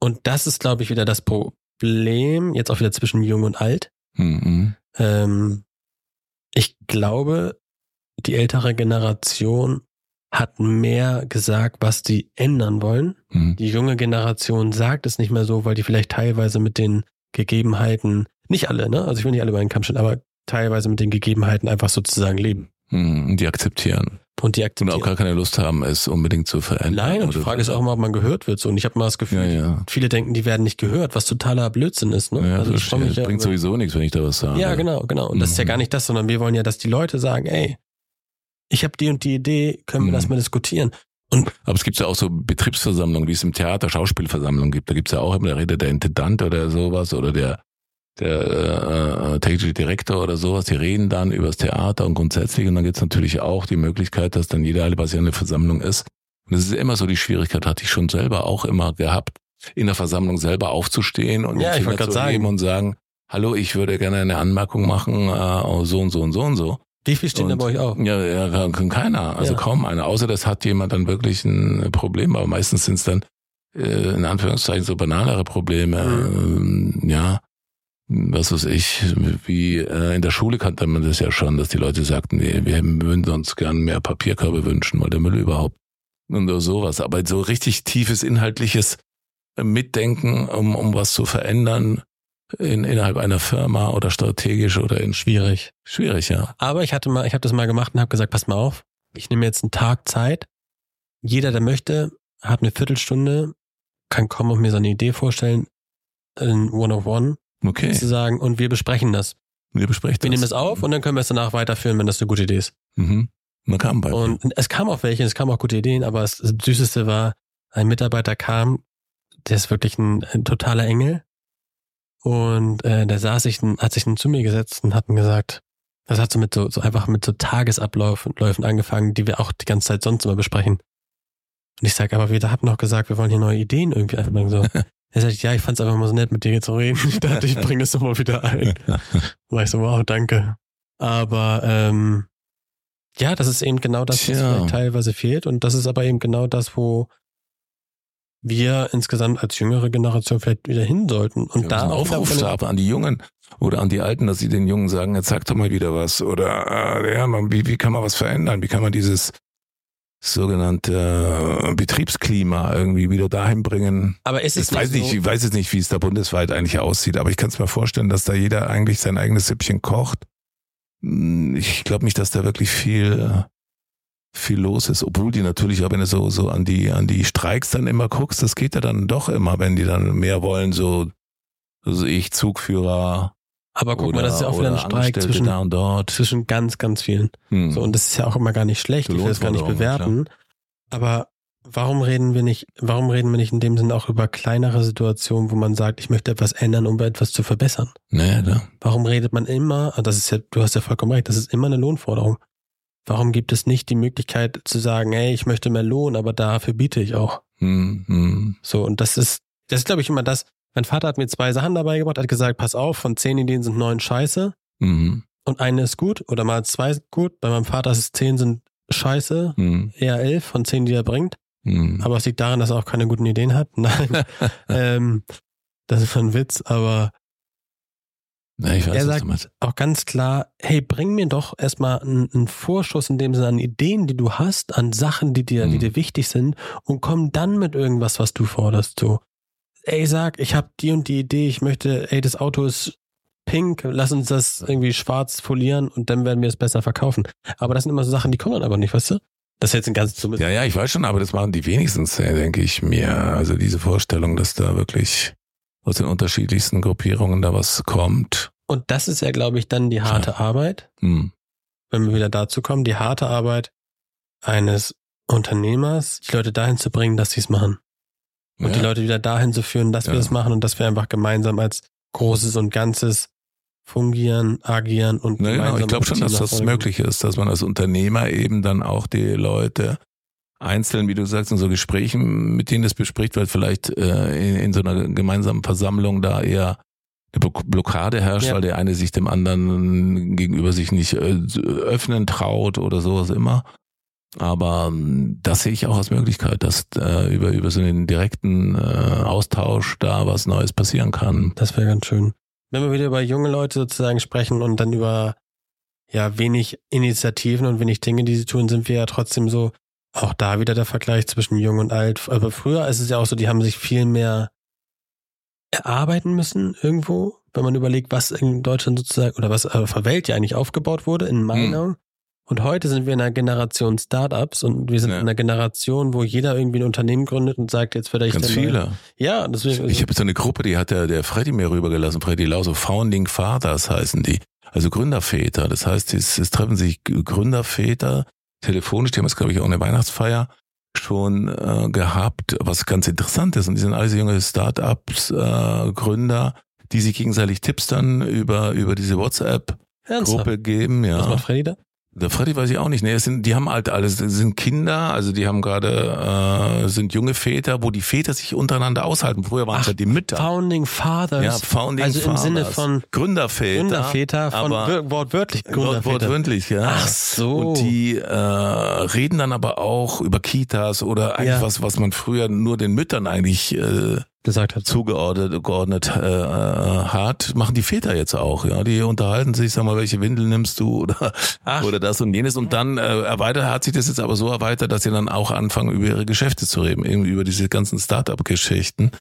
Und das ist, glaube ich, wieder das Problem, jetzt auch wieder zwischen jung und alt. Hm. Ähm, ich glaube, die ältere Generation hat mehr gesagt, was die ändern wollen. Hm. Die junge Generation sagt es nicht mehr so, weil die vielleicht teilweise mit den Gegebenheiten nicht alle, ne? Also ich will nicht alle über einen Kamm stellen, aber teilweise mit den Gegebenheiten einfach sozusagen leben. Hm, die akzeptieren. Und die akzeptieren. Und auch gar keine Lust haben, es unbedingt zu verändern. Nein, und die Frage ist auch immer, ob man gehört wird. So. Und ich habe mal das Gefühl, ja, ja. viele denken, die werden nicht gehört, was totaler Blödsinn ist. Ne? Ja, also ich mich das bringt sowieso nichts, wenn ich da was sage. Ja, genau, genau. Und mhm. das ist ja mhm. gar nicht das, sondern wir wollen ja, dass die Leute sagen, ey, ich habe die und die Idee, können wir mhm. das mal diskutieren. Und, aber es gibt ja auch so Betriebsversammlungen, wie es im Theater Schauspielversammlungen gibt. Da gibt's ja auch immer, da redet der Intendant oder sowas oder der der äh, äh, technische Direktor oder sowas, die reden dann über das Theater und grundsätzlich und dann gibt es natürlich auch die Möglichkeit, dass dann jeder was ja eine Versammlung ist. Und das ist immer so die Schwierigkeit, hatte ich schon selber auch immer gehabt, in der Versammlung selber aufzustehen und ja, ich Finger zu sagen. und sagen, hallo, ich würde gerne eine Anmerkung machen, äh, so und so und so und so. Wie viel stehen da bei euch auf? Ja, ja keiner, also ja. kaum einer. Außer das hat jemand dann wirklich ein Problem, aber meistens sind es dann äh, in Anführungszeichen so banalere Probleme. Mhm. Ähm, ja, was weiß ich, wie äh, in der Schule kannte man das ja schon, dass die Leute sagten, nee, wir würden uns gern mehr Papierkörbe wünschen, weil der Müll überhaupt und sowas. Aber so richtig tiefes inhaltliches Mitdenken, um, um was zu verändern in, innerhalb einer Firma oder strategisch oder in schwierig. Schwierig, ja. Aber ich hatte mal, ich habe das mal gemacht und habe gesagt, pass mal auf, ich nehme jetzt einen Tag Zeit. Jeder, der möchte, hat eine Viertelstunde, kann kommen und mir seine Idee vorstellen, in One-of-One Okay. Zu sagen, und wir besprechen das. Wir besprechen das. Wir nehmen das auf und dann können wir es danach weiterführen, wenn das eine gute Idee ist. Mhm. Man kam bei. Und es kam auch welche, es kamen auch gute Ideen, aber das Süßeste war, ein Mitarbeiter kam, der ist wirklich ein, ein totaler Engel. Und äh, der saß sich, hat sich dann zu mir gesetzt und hat mir gesagt, das hat so mit so, so einfach mit so Tagesabläufen Läufen angefangen, die wir auch die ganze Zeit sonst immer besprechen. Und ich sage, aber wir haben noch gesagt, wir wollen hier neue Ideen irgendwie einfach so. Er sagt, ja, ich fand es einfach mal so nett, mit dir zu reden. Ich dachte, ich bringe das doch mal wieder ein. War ich so, wow, danke. Aber ähm, ja, das ist eben genau das, was vielleicht teilweise fehlt. Und das ist aber eben genau das, wo wir insgesamt als jüngere Generation vielleicht wieder hin sollten. Und da Aufruf da an die Jungen oder an die Alten, dass sie den Jungen sagen, jetzt sag doch mal wieder was. Oder äh, ja, man, wie, wie kann man was verändern? Wie kann man dieses sogenannte äh, Betriebsklima irgendwie wieder dahin bringen. Aber ist es ich weiß nicht, so? ich weiß jetzt nicht, wie es da bundesweit eigentlich aussieht, aber ich kann es mir vorstellen, dass da jeder eigentlich sein eigenes Süppchen kocht. Hm, ich glaube nicht, dass da wirklich viel viel los ist, obwohl die natürlich, auch wenn du so so an die an die Streiks dann immer guckst, das geht ja dann doch immer, wenn die dann mehr wollen, so also ich Zugführer, aber guck oder, mal, das ist ja auch wieder ein Streik zwischen, da und dort. zwischen ganz, ganz vielen. Hm. So, und das ist ja auch immer gar nicht schlecht. Ich will das gar nicht bewerten. Klar. Aber warum reden wir nicht, warum reden wir nicht in dem Sinne auch über kleinere Situationen, wo man sagt, ich möchte etwas ändern, um etwas zu verbessern? Naja, da. Warum redet man immer, ah, das ist ja, du hast ja vollkommen recht, das ist immer eine Lohnforderung. Warum gibt es nicht die Möglichkeit zu sagen, hey, ich möchte mehr Lohn, aber dafür biete ich auch? Hm, hm. So, und das ist, das ist, glaube ich, immer das, mein Vater hat mir zwei Sachen dabei gebracht, hat gesagt, pass auf, von zehn Ideen sind neun scheiße. Mhm. Und eine ist gut oder mal zwei gut. Bei meinem Vater ist es zehn sind scheiße, mhm. eher elf von zehn, die er bringt. Mhm. Aber es liegt daran, dass er auch keine guten Ideen hat. Nein, ähm, das ist ein Witz, aber Ja, ich weiß, er sagt auch ganz klar, hey, bring mir doch erstmal einen, einen Vorschuss in dem Sinne an Ideen, die du hast, an Sachen, die dir, die Mhm. dir wichtig sind und komm dann mit irgendwas, was du forderst. So, ey, sag, ich habe die und die Idee, ich möchte, ey, das Auto ist pink, lass uns das irgendwie schwarz folieren und dann werden wir es besser verkaufen. Aber das sind immer so Sachen, die kommen dann aber nicht, weißt du? Das ist jetzt ein ganz dummes Ja, ja, ich weiß schon, aber das machen die wenigstens, äh, denke ich mir. Also diese Vorstellung, dass da wirklich aus den unterschiedlichsten Gruppierungen da was kommt. Und das ist ja, glaube ich, dann die harte Arbeit, Hm. wenn wir wieder dazu kommen, die harte Arbeit eines Unternehmers, die Leute dahin zu bringen, dass sie es machen. Und Ja. die Leute wieder dahin zu führen, dass wir Ja. das machen und dass wir einfach gemeinsam als Großes und Ganzes fungieren, agieren und Na, genau, gemeinsam ich glaube schon, dass das möglich ist, dass man als Unternehmer eben dann auch die Leute einzeln, wie du sagst, in so Gesprächen, mit denen das bespricht, weil vielleicht äh, in, in so einer gemeinsamen Versammlung da eher eine Blo- Blockade herrscht, Ja. weil der eine sich dem anderen gegenüber sich nicht äh, öffnen traut oder sowas immer. Aber ähm, das sehe ich auch als Möglichkeit, dass äh, über, über so einen direkten äh, Austausch da was Neues passieren kann. Das wäre ganz schön. Wenn wir wieder über junge Leute sozusagen sprechen und dann über ja wenig Initiativen und wenig Dinge, die sie tun, sind wir ja trotzdem so, auch da wieder der Vergleich zwischen jung und alt. Aber früher ist es ja auch so, die haben sich viel mehr erarbeiten müssen irgendwo, wenn man überlegt, was in Deutschland sozusagen oder was auf der Welt ja eigentlich aufgebaut wurde, in Meinung. Und heute sind wir in einer Generation Startups und wir sind Ja. in einer Generation, wo jeder irgendwie ein Unternehmen gründet und sagt, jetzt werde ich Ganz viele. Ja, deswegen. Ich habe so eine Gruppe, die hat der, der Freddy mir rübergelassen, Freddy Lauso, Founding Fathers heißen die. Also Gründerväter. Das heißt, es, es treffen sich Gründerväter telefonisch, die haben jetzt, glaube ich, auch eine Weihnachtsfeier schon äh, gehabt, was ganz interessant ist. Und die sind alles junge Startups, äh, Gründer, die sich gegenseitig Tipps dann über, über diese WhatsApp-Gruppe Ernsthaft? geben. Ja. Was macht Freddy da? Der Freddy weiß ich auch nicht. Nee, es sind, die haben halt alles, das sind Kinder, also die haben gerade, äh, sind junge Väter, wo die Väter sich untereinander aushalten. Früher waren es ja die Mütter. Founding Fathers. ja, Founding also im Fathers. Sinne von Gründerväter. Gründerväter, von aber- wortwörtlich Wort, Gründerväter. wortwörtlich, ja. Ach so. Und die äh, reden dann aber auch über Kitas oder eigentlich Ja. was, was man früher nur den Müttern eigentlich äh, gesagt hat. zugeordnet geordnet, äh, äh, hat, machen die Väter jetzt auch. Ja, die unterhalten sich, sag mal, welche Windel nimmst du oder Ach. oder das und jenes und dann äh, erweitert hat sich das jetzt aber so erweitert, dass sie dann auch anfangen über ihre Geschäfte zu reden, eben über diese ganzen Start-up-Geschichten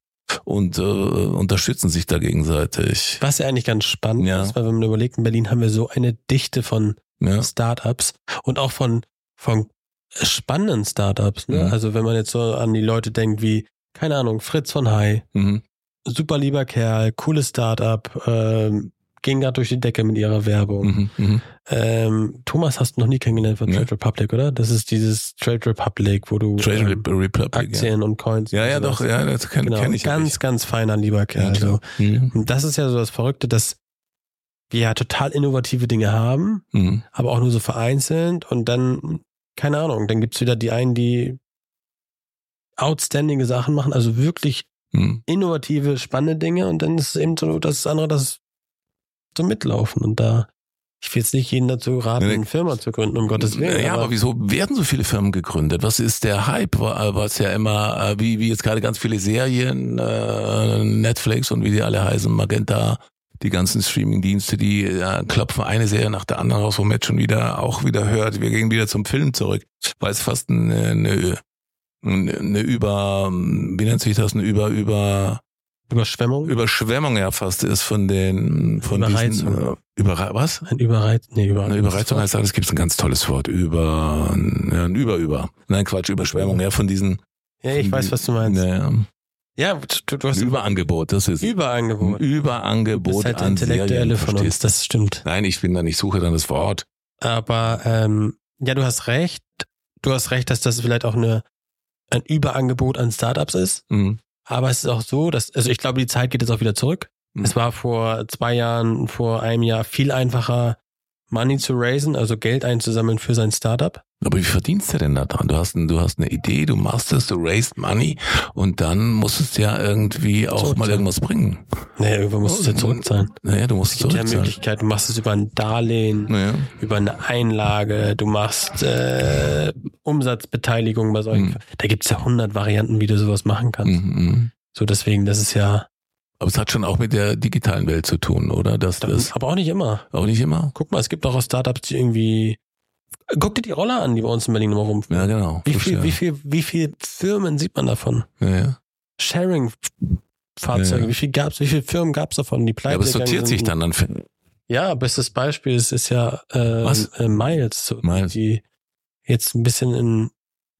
und äh, unterstützen sich da gegenseitig. Was ja eigentlich ganz spannend Ja. ist, weil wenn man überlegt, in Berlin haben wir so eine Dichte von Ja, Startups und auch von, von spannenden Startups. Ne? Mhm. Also wenn man jetzt so an die Leute denkt wie, keine Ahnung, Fritz von Hai, mhm. super lieber Kerl, cooles Startup, ähm, ging gerade durch die Decke mit ihrer Werbung. Mhm. Mhm. Ähm, Thomas hast du noch nie kennengelernt von. Trade Republic, oder? Das ist dieses Trade Republic, wo du Trade ähm, Rep- Republic. Aktien und Coins. Ja, ja, und doch, sowas. ja, das kenne Genau, kenn ich. ganz, ganz feiner, lieber Kerl. ja, so. Mhm. Und das ist ja so das Verrückte, dass wir ja total innovative Dinge haben, Mhm. aber auch nur so vereinzelt und dann, keine Ahnung, dann gibt's wieder die einen, die outstanding Sachen machen, also wirklich Mhm. innovative, spannende Dinge und dann ist es eben so das andere, das so mitlaufen und da, ich will jetzt nicht jeden dazu raten, eine Firma zu gründen, um Gottes Willen. Ja, aber, wieso werden so viele Firmen gegründet? Was ist der Hype? Wa- Was ja immer, äh, wie, wie jetzt gerade ganz viele Serien, äh, Netflix und wie die alle heißen, Magenta, die ganzen Streaming-Dienste, die äh, klopfen eine Serie nach der anderen raus, wo man jetzt schon wieder auch wieder hört, wir gehen wieder zum Film zurück, weil es fast eine, eine, eine über, wie nennt sich das, eine über, über, Überschwemmung? Überschwemmung ja fast ist von den, von diesen, Überreizung. äh, über, was? ein Überreiz, nee, Überreizung. Eine Überreizung heißt, das gibt es ein ganz tolles Wort. Über, ja, ein Über, über. Nein, Quatsch, Überschwemmung, ja, von diesen. Ja, ich weiß, was du meinst. Ja, Ja, du, du hast Überangebot, das ist. Überangebot. Überangebot bist halt der an Intellektuelle Serien, von uns, das stimmt. Nein, ich bin da nicht, suche dann das Wort. Aber ähm, ja, du hast recht. Du hast recht, dass das vielleicht auch eine ein Überangebot an Startups ist. Mhm. Aber es ist auch so, dass, also ich glaube, die Zeit geht jetzt auch wieder zurück. Mhm. Es war vor zwei Jahren, vor einem Jahr viel einfacher, Money zu raisen, also Geld einzusammeln für sein Startup. Aber wie verdienst du denn da dran? Du hast, du hast eine Idee, du machst es, du raised money und dann musst es ja irgendwie auch mal Zurückzahlen. irgendwas bringen. Naja, irgendwann musst du es ja zurückzahlen. Naja, du musst Es gibt ja zurückzahlen. Möglichkeiten, du machst es über ein Darlehen, Naja. über eine Einlage, du machst äh, Umsatzbeteiligung bei solchen. Mhm. Da gibt's ja hundert Varianten, wie du sowas machen kannst. Mhm. So deswegen, das ist ja Aber es hat schon auch mit der digitalen Welt zu tun, oder? Dass das aber auch nicht immer. auch nicht immer. Guck mal, es gibt auch Startups, die irgendwie. Guck dir die Roller an, die bei uns in Berlin immer rumfahren. Ja, genau. Wie So viel, schnell. wie viel, wie viel Firmen sieht man davon? Ja, ja. Sharing-Fahrzeuge, Ja. wie viel gab's, wie viele Firmen gab's davon, die ja pleite aber es sortiert sich dann dann. Ja, bestes Beispiel ist, ist ja äh, äh, Miles, Miles. die jetzt ein bisschen in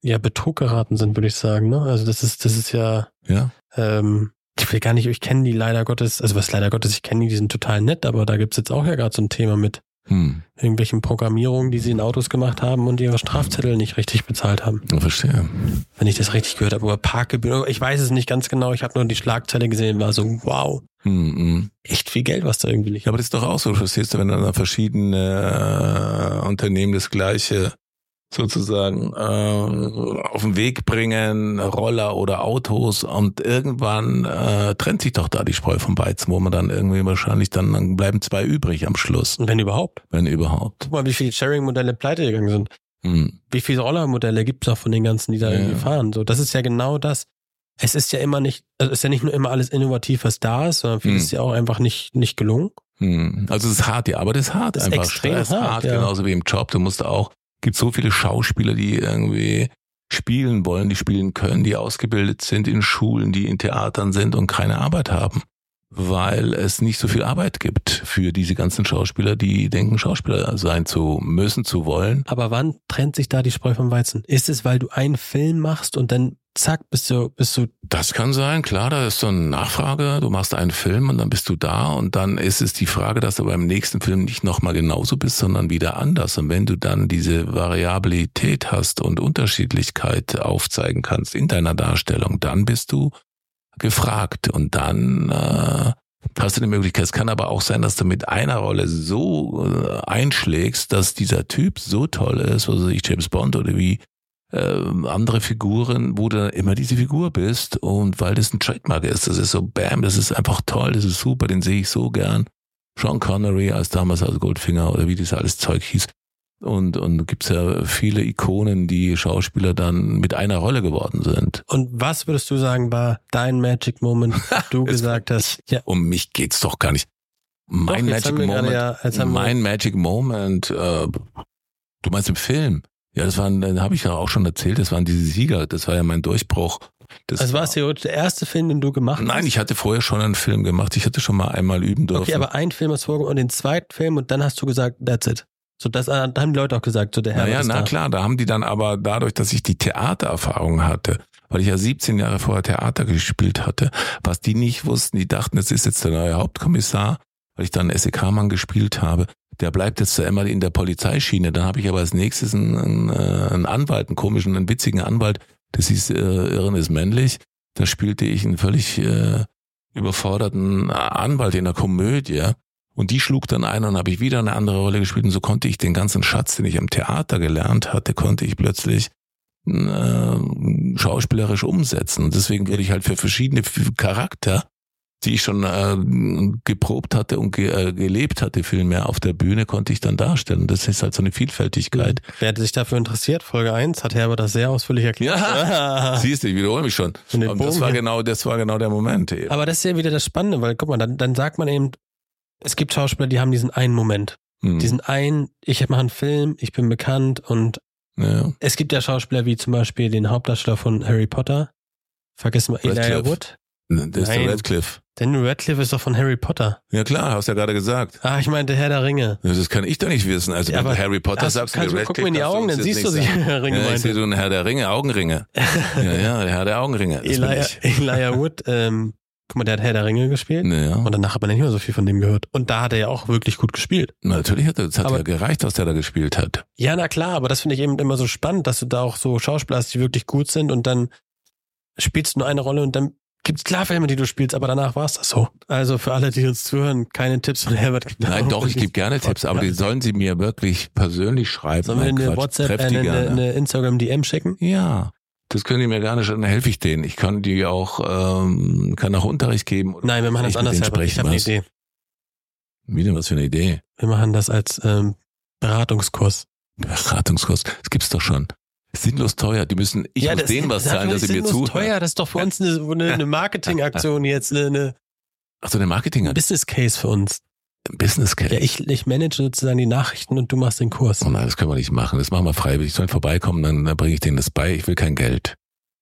ja Betrug geraten sind, würde ich sagen. Ne? Also das ist, das ist ja, Ja. ähm, ich will gar nicht, ich kenne die leider Gottes, also was leider Gottes, ich kenne die, die sind total nett, aber da gibt's jetzt auch ja gerade so ein Thema mit Hm. irgendwelchen Programmierungen, die sie in Autos gemacht haben und ihre Strafzettel nicht richtig bezahlt haben. Ich verstehe. Wenn ich das richtig gehört habe, über Parkgebühren, ich weiß es nicht ganz genau, ich habe nur die Schlagzeile gesehen, war so, wow, Hm, hm. echt viel Geld, was da irgendwie liegt. Ja, aber das ist doch auch so, verstehst du, wenn dann verschiedene äh, Unternehmen das gleiche sozusagen äh, auf den Weg bringen, Roller oder Autos und irgendwann äh, trennt sich doch da die Spreu vom Weizen, wo man dann irgendwie wahrscheinlich dann, dann bleiben zwei übrig am Schluss, wenn überhaupt. wenn überhaupt. Guck mal, wie viele Sharing-Modelle pleite gegangen sind. Hm. Wie viele Rollermodelle gibt's noch von den ganzen, die da Ja, irgendwie fahren? So, das ist ja genau das. Es ist ja immer nicht, also es ist ja nicht nur immer alles innovativ, was da ist, sondern vieles Hm. ist ja auch einfach nicht, nicht gelungen. Hm. Also es ist hart, ja, aber das ist hart Das ist einfach. extrem Stress, hart, ja. genauso wie im Job. Du musst auch, gibt so viele Schauspieler, die irgendwie spielen wollen, die spielen können, die ausgebildet sind in Schulen, die in Theatern sind und keine Arbeit haben. Weil es nicht so viel Arbeit gibt für diese ganzen Schauspieler, die denken, Schauspieler sein zu müssen, zu wollen. Aber wann trennt sich da die Spreu vom Weizen? Ist es, weil du einen Film machst und dann zack, bist du, bist du, Das kann sein, klar, da ist so eine Nachfrage, du machst einen Film und dann bist du da und dann ist es die Frage, dass du beim nächsten Film nicht nochmal genauso bist, sondern wieder anders. Und wenn du dann diese Variabilität hast und Unterschiedlichkeit aufzeigen kannst in deiner Darstellung, dann bist du gefragt und dann äh, hast du die Möglichkeit. Es kann aber auch sein, dass du mit einer Rolle so äh, einschlägst, dass dieser Typ so toll ist, was weiß ich, James Bond oder wie äh, andere Figuren, wo du immer diese Figur bist und weil das ein Trademark ist, das ist so bam, das ist einfach toll, das ist super, den sehe ich so gern. Sean Connery als damals als Goldfinger oder wie das alles Zeug hieß. Und, und gibt's ja viele Ikonen, die Schauspieler dann mit einer Rolle geworden sind. und was würdest du sagen, war dein Magic Moment, du gesagt hast, ja, Um mich geht's doch gar nicht. Mein Doch, Magic Moment, ja- mein Magic Moment, äh, du meinst im Film? Ja, das waren, dann habe ich ja auch schon erzählt, das waren diese Sieger, das war ja mein Durchbruch. Das also war es theoretisch der erste Film, den du gemacht hast? Nein, ich hatte vorher schon einen Film gemacht. Ich hatte schon mal einmal üben dürfen. Okay, aber ein Film hast du vorgemacht und den zweiten Film und dann hast du gesagt, that's it. So, das äh, da haben die Leute auch gesagt, so der Herr naja, na da. klar, da haben die dann aber dadurch, dass ich die Theatererfahrung hatte, weil ich ja 17 Jahre vorher Theater gespielt hatte, was die nicht wussten, die dachten, das ist jetzt der neue Hauptkommissar, weil ich dann SEK-Mann gespielt habe. Der bleibt jetzt ja immer in der Polizeischiene. Dann habe ich aber als nächstes einen, einen, äh, Anwalt, einen komischen, einen witzigen Anwalt. Das hieß äh, Irren ist männlich. Da spielte ich einen völlig äh, überforderten Anwalt in der Komödie. Und die schlug dann ein und habe ich wieder eine andere Rolle gespielt. Und so konnte ich den ganzen Schatz, den ich am Theater gelernt hatte, konnte ich plötzlich äh, schauspielerisch umsetzen. Und deswegen würde ich halt für verschiedene Charakter, die ich schon äh, geprobt hatte und ge äh, gelebt hatte, vielmehr auf der Bühne, konnte ich dann darstellen. Das ist halt so eine Vielfältigkeit. Wer sich dafür interessiert, Folge 1, hat Herbert das sehr ausführlich erklärt. Ja. Siehst du, ich wiederhole mich schon. Und das war genau, das war genau der Moment. Eben. Aber das ist ja wieder das Spannende, weil guck mal, dann, dann sagt man eben, es gibt Schauspieler, die haben diesen einen Moment. Hm. Diesen einen, ich mache einen Film, ich bin bekannt und ja. es gibt ja Schauspieler wie zum Beispiel den Hauptdarsteller von Harry Potter. Vergiss mal, Elijah. Wood. Das ist Nein. der Radcliffe. Daniel Radcliffe ist doch von Harry Potter. Ja klar, hast ja gerade gesagt. Ah, ich meinte Herr der Ringe. Das kann ich doch nicht wissen. Also Ja, wenn aber du Harry Potter Hast- sagst, kannst du mir gucken mir in die Augen, dann siehst du, nicht Herr. Ringe Ja, ich sehe so einen Herr der Ringe, Augenringe. ja, ja, der Herr der Augenringe. Das Elijah, Wood, ähm, guck mal, der hat Herr der Ringe gespielt. Ja, Und danach hat man ja nicht mehr so viel von dem gehört. Und da hat er ja auch wirklich gut gespielt. natürlich hat er, das hat Aber- ja gereicht, was der da gespielt hat. Ja, na klar, aber das finde ich eben immer so spannend, dass du da auch so Schauspieler hast, die wirklich gut sind und dann spielst du nur eine Rolle und dann gibt's klar Filme, die du spielst, aber danach war's das so. Also für alle, die uns zuhören, keine Tipps von Herbert. Nein, doch, ich gebe gerne Tipps, aber die sollen sie mir wirklich persönlich schreiben. Sollen wir eine Quatsch, WhatsApp, äh, eine, gerne. eine Instagram-DM schicken? Ja, das können die mir gerne schon, dann helfe ich denen. Ich kann die auch, ähm, kann auch Unterricht geben. Nein, wir machen das anders, Herbert. Ich habe eine? Idee. Wie denn, was für eine Idee? Wir machen das als ähm, Beratungskurs. Beratungskurs, das gibt's doch schon. Sinnlos teuer, die müssen, ich muss das- denen was zahlen, dass sie mir sinnlos zuhören. teuer, das ist doch für uns eine, eine, eine Marketingaktion jetzt, eine, eine Ach so, der Marketing hat Business Case für uns. Business Case. Ja, ich, ich manage sozusagen die Nachrichten und du machst den Kurs. Oh nein, das können wir nicht machen. Das machen wir freiwillig. Sollen vorbeikommen, dann, dann bringe ich denen das bei. Ich will kein Geld.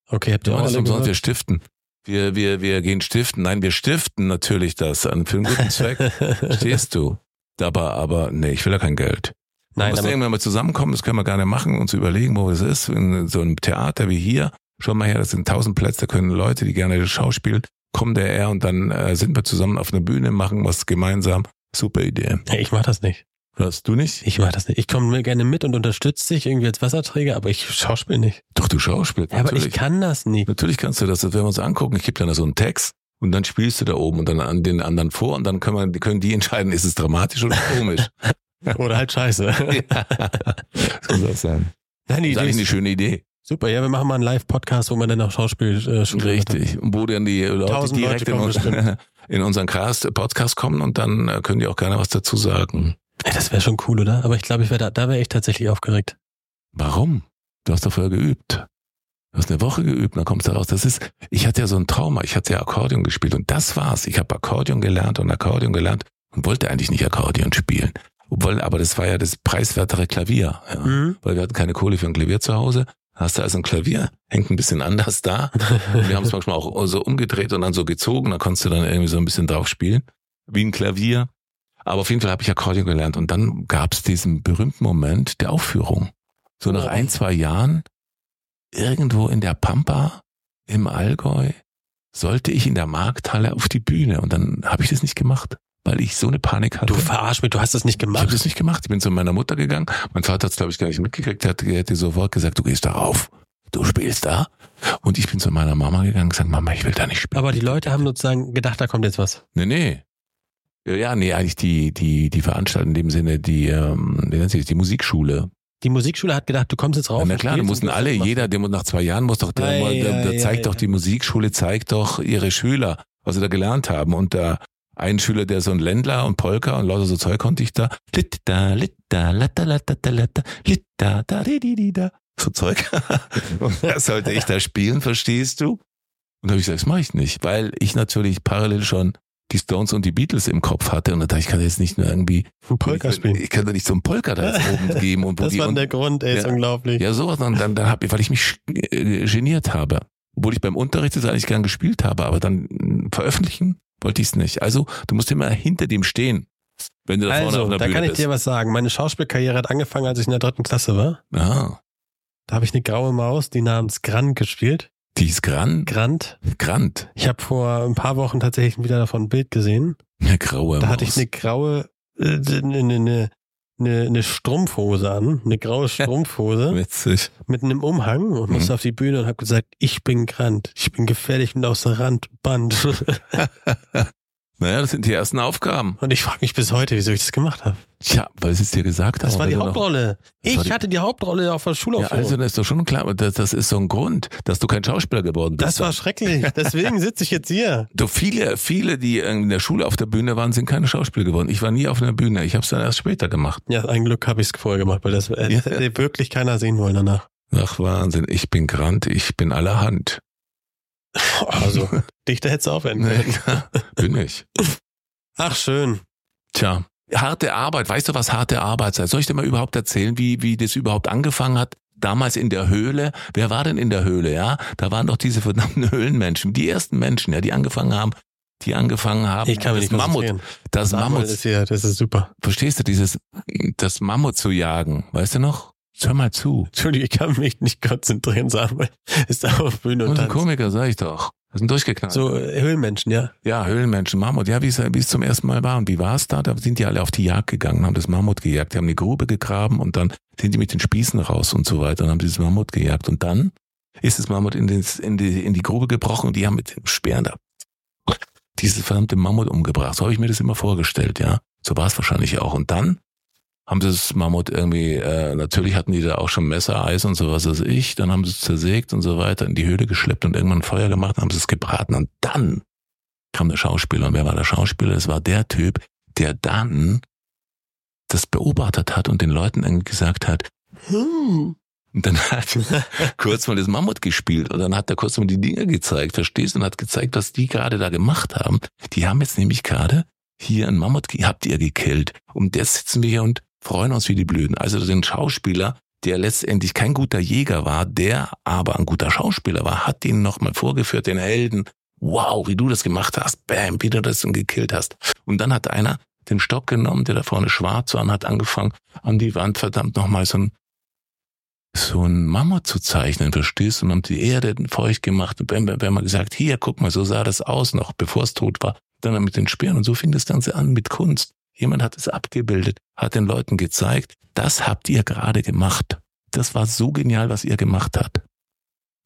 Okay, habt ihr auch das umsonst, wir stiften. Wir, wir, wir gehen stiften. Nein, wir stiften natürlich das an für einen guten Zweck. Stehst du? Aber, aber, nee, ich will ja kein Geld. Nein, wir müssen irgendwann mal zusammenkommen, das können wir gerne machen, uns überlegen, wo es ist. In so einem Theater wie hier, schon mal her, das sind tausend Plätze, da können Leute, die gerne Schauspiel, kommen der er und dann äh, sind wir zusammen auf einer Bühne, machen was gemeinsam. Super Idee. ich mach das nicht. Hörst du nicht? Ich mach das nicht. Ich komme gerne mit und unterstütze dich irgendwie als Wasserträger, aber ich schauspiel nicht. Doch, du schauspielst. Ja, aber ich kann das nicht. Natürlich kannst du das, das werden wir uns angucken. Ich gebe dann so einen Text und dann spielst du da oben und dann an den anderen vor und dann können, wir, können die entscheiden, ist es dramatisch oder komisch. Oder halt scheiße. ja. Das kann auch sein. Nein, die Das ist eigentlich eine schöne Idee. super. Ja, wir machen mal einen Live-Podcast, wo man dann auch Schauspiel äh. Richtig. Und wo dann die Leute direkt Leute in, uns, in unseren Cast, Podcast kommen und dann äh, können die auch gerne was dazu sagen. Ey, das wäre schon cool, oder? Aber ich glaube, ich wäre da, da wäre ich tatsächlich aufgeregt. Warum? Du hast doch vorher geübt. Du hast eine Woche geübt, dann kommst du raus. Das ist, ich hatte ja so ein Trauma. Ich hatte ja Akkordeon gespielt und das war's. Ich habe Akkordeon gelernt und Akkordeon gelernt und wollte eigentlich nicht Akkordeon spielen. Obwohl, aber das war ja das preiswertere Klavier. Ja. Mhm. Weil wir hatten keine Kohle für ein Klavier zu Hause. Hast du also ein Klavier, hängt ein bisschen anders da. Und wir haben es manchmal auch so umgedreht und dann so gezogen. Da konntest du dann irgendwie so ein bisschen drauf spielen. Wie ein Klavier. Aber auf jeden Fall habe ich Akkordeon gelernt. Und dann gab es diesen berühmten Moment der Aufführung. So nach Oh. ein, zwei Jahren, irgendwo in der Pampa im Allgäu, sollte ich in der Markthalle auf die Bühne. Und dann habe ich das nicht gemacht, weil ich so eine Panik hatte. Du verarsch mich, du hast das nicht Ich habe gemacht. das nicht gemacht. Ich bin zu meiner Mutter gegangen. Mein Vater hat es, glaube ich, gar nicht mitgekriegt. Er dir sofort gesagt, du gehst da rauf. Du spielst da. Und ich bin zu meiner Mama gegangen und gesagt, Mama, ich will da nicht spielen. Aber die Leute haben sozusagen gedacht, da kommt jetzt was. Nee, nee. Ja, nee, eigentlich die, die, die Veranstaltung in dem Sinne, die, ähm, wie nennt sich das, die Musikschule. Die Musikschule hat gedacht, du kommst jetzt rauf. Na klar, da mussten alle, jeder, der muss nach zwei Jahren muss doch, der, Ei, der, der ei, zeigt ei, doch, die Musikschule zeigt doch ihre Schüler, was sie da gelernt haben. Und da ein Schüler, der so ein Ländler und Polka und lauter so Zeug konnte ich da, litta, litta, latta, latta, latta, litta, da, di, di, di, da, so Zeug. und das sollte ich da spielen, verstehst du? Und da habe ich gesagt, das mache ich nicht, weil ich natürlich parallel schon die Stones und die Beatles im Kopf hatte und da dachte ich, ich kann jetzt nicht nur irgendwie Polka spielen. Ich kann doch nicht so einen Polka da jetzt oben geben und Das war und, der Grund, ey, ist Ja. unglaublich. ja, sowas, dann, dann, dann hab ich, weil ich mich äh, geniert habe. Obwohl ich beim Unterricht das eigentlich gern gespielt habe, aber dann veröffentlichen wollte ich es nicht. Also, du musst immer hinter dem stehen, wenn du da vorne Also, auf der da Bühne kann ich bist. dir was sagen. Meine Schauspielkarriere hat angefangen, als ich in der dritten Klasse war. ah, Da habe ich eine graue Maus, die namens Grant gespielt. die ist Grant. Grant. Grant. Ich habe vor ein paar Wochen tatsächlich wieder davon ein Bild gesehen. Eine graue Da Maus. hatte ich eine graue, äh, eine, eine, eine, eine Strumpfhose an, eine graue Strumpfhose Witzig. mit einem Umhang und Mhm. musste auf die Bühne und habe gesagt, ich bin Grant, ich bin gefährlich und aus der Rand Band. Naja, das sind die ersten Aufgaben. Und ich frage mich bis heute, wieso ich das gemacht habe. Tja, weil sie es dir gesagt Das haben. war die noch- Hauptrolle. Das war Ich die- hatte die Hauptrolle auf der Ja, Schulaufführung. also das ist doch schon klar, das, das ist so ein Grund, dass du kein Schauspieler geworden bist. das war schrecklich. Deswegen sitze ich jetzt hier. Du, viele, viele, die in der Schule auf der Bühne waren, sind keine Schauspieler geworden. Ich war nie auf einer Bühne. Ich habe es dann erst später gemacht. Ja, ein Glück habe ich es vorher gemacht, weil das äh, Ja. hätte wirklich keiner sehen wollen danach. Ach Wahnsinn, ich bin Grant, ich bin allerhand. Also, Dichter hättest du aufwenden Nee, können. bin ich. Ach, schön. Tja, harte Arbeit. Weißt du, was harte Arbeit sei? Soll ich dir mal überhaupt erzählen, wie, wie das überhaupt angefangen hat? Damals in der Höhle. Wer war denn in der Höhle, ja? Da waren doch diese verdammten Höhlenmenschen. Die ersten Menschen, ja, die angefangen haben, die angefangen haben, Ich kann das nicht Mammut, das mal, Mammut, Das ist, hier, das ist super. verstehst du, dieses, das Mammut zu jagen. Weißt du noch? Hör mal zu. Entschuldigung, ich kann mich nicht konzentrieren, Samuel. Ist da auf Bühne Und und ein. Komiker, sag ich doch. Das sind durchgeknallt. So äh, Höhlenmenschen, ja. Ja, Höhlenmenschen, Mammut. Ja, wie es, wie es zum ersten Mal war. Und wie war es da? Da sind die alle auf die Jagd gegangen, haben das Mammut gejagt. Die haben eine Grube gegraben und dann sind die mit den Spießen raus und so weiter und haben dieses Mammut gejagt. Und dann ist das Mammut in, den, in, die, in die Grube gebrochen und die haben mit dem Speeren da dieses verdammte Mammut umgebracht. So habe ich mir das immer vorgestellt, ja. So war es wahrscheinlich auch. Und dann haben sie das Mammut irgendwie, äh, natürlich hatten die da auch schon Messer, Eis und so was weiß ich. Dann haben sie es zersägt und so weiter, in die Höhle geschleppt und irgendwann Feuer gemacht, haben sie es gebraten. Und dann kam der Schauspieler. Und wer war der Schauspieler? Es war der Typ, der dann das beobachtet hat und den Leuten irgendwie gesagt hat, hm, Und dann hat kurz mal das Mammut gespielt und dann hat er kurz mal die Dinger gezeigt, verstehst du, und hat gezeigt, was die gerade da gemacht haben. Die haben jetzt nämlich gerade hier ein Mammut, habt ihr gekillt. Und jetzt sitzen wir hier und freuen uns wie die Blöden. Also den Schauspieler, der letztendlich kein guter Jäger war, der aber ein guter Schauspieler war, hat ihn nochmal vorgeführt, den Helden. Wow, wie du das gemacht hast. Bam, wie du das und gekillt hast. Und dann hat einer den Stock genommen, der da vorne schwarz war und hat angefangen, an die Wand verdammt nochmal so ein so ein Mammut zu zeichnen, verstehst du? Und haben die Erde feucht gemacht und bam, bam, bam, gesagt, hier, guck mal, so sah das aus noch, bevor es tot war. Dann mit den Speeren und so fing das Ganze an mit Kunst. Jemand hat es abgebildet, hat den Leuten gezeigt, das habt ihr gerade gemacht. Das war so genial, was ihr gemacht habt.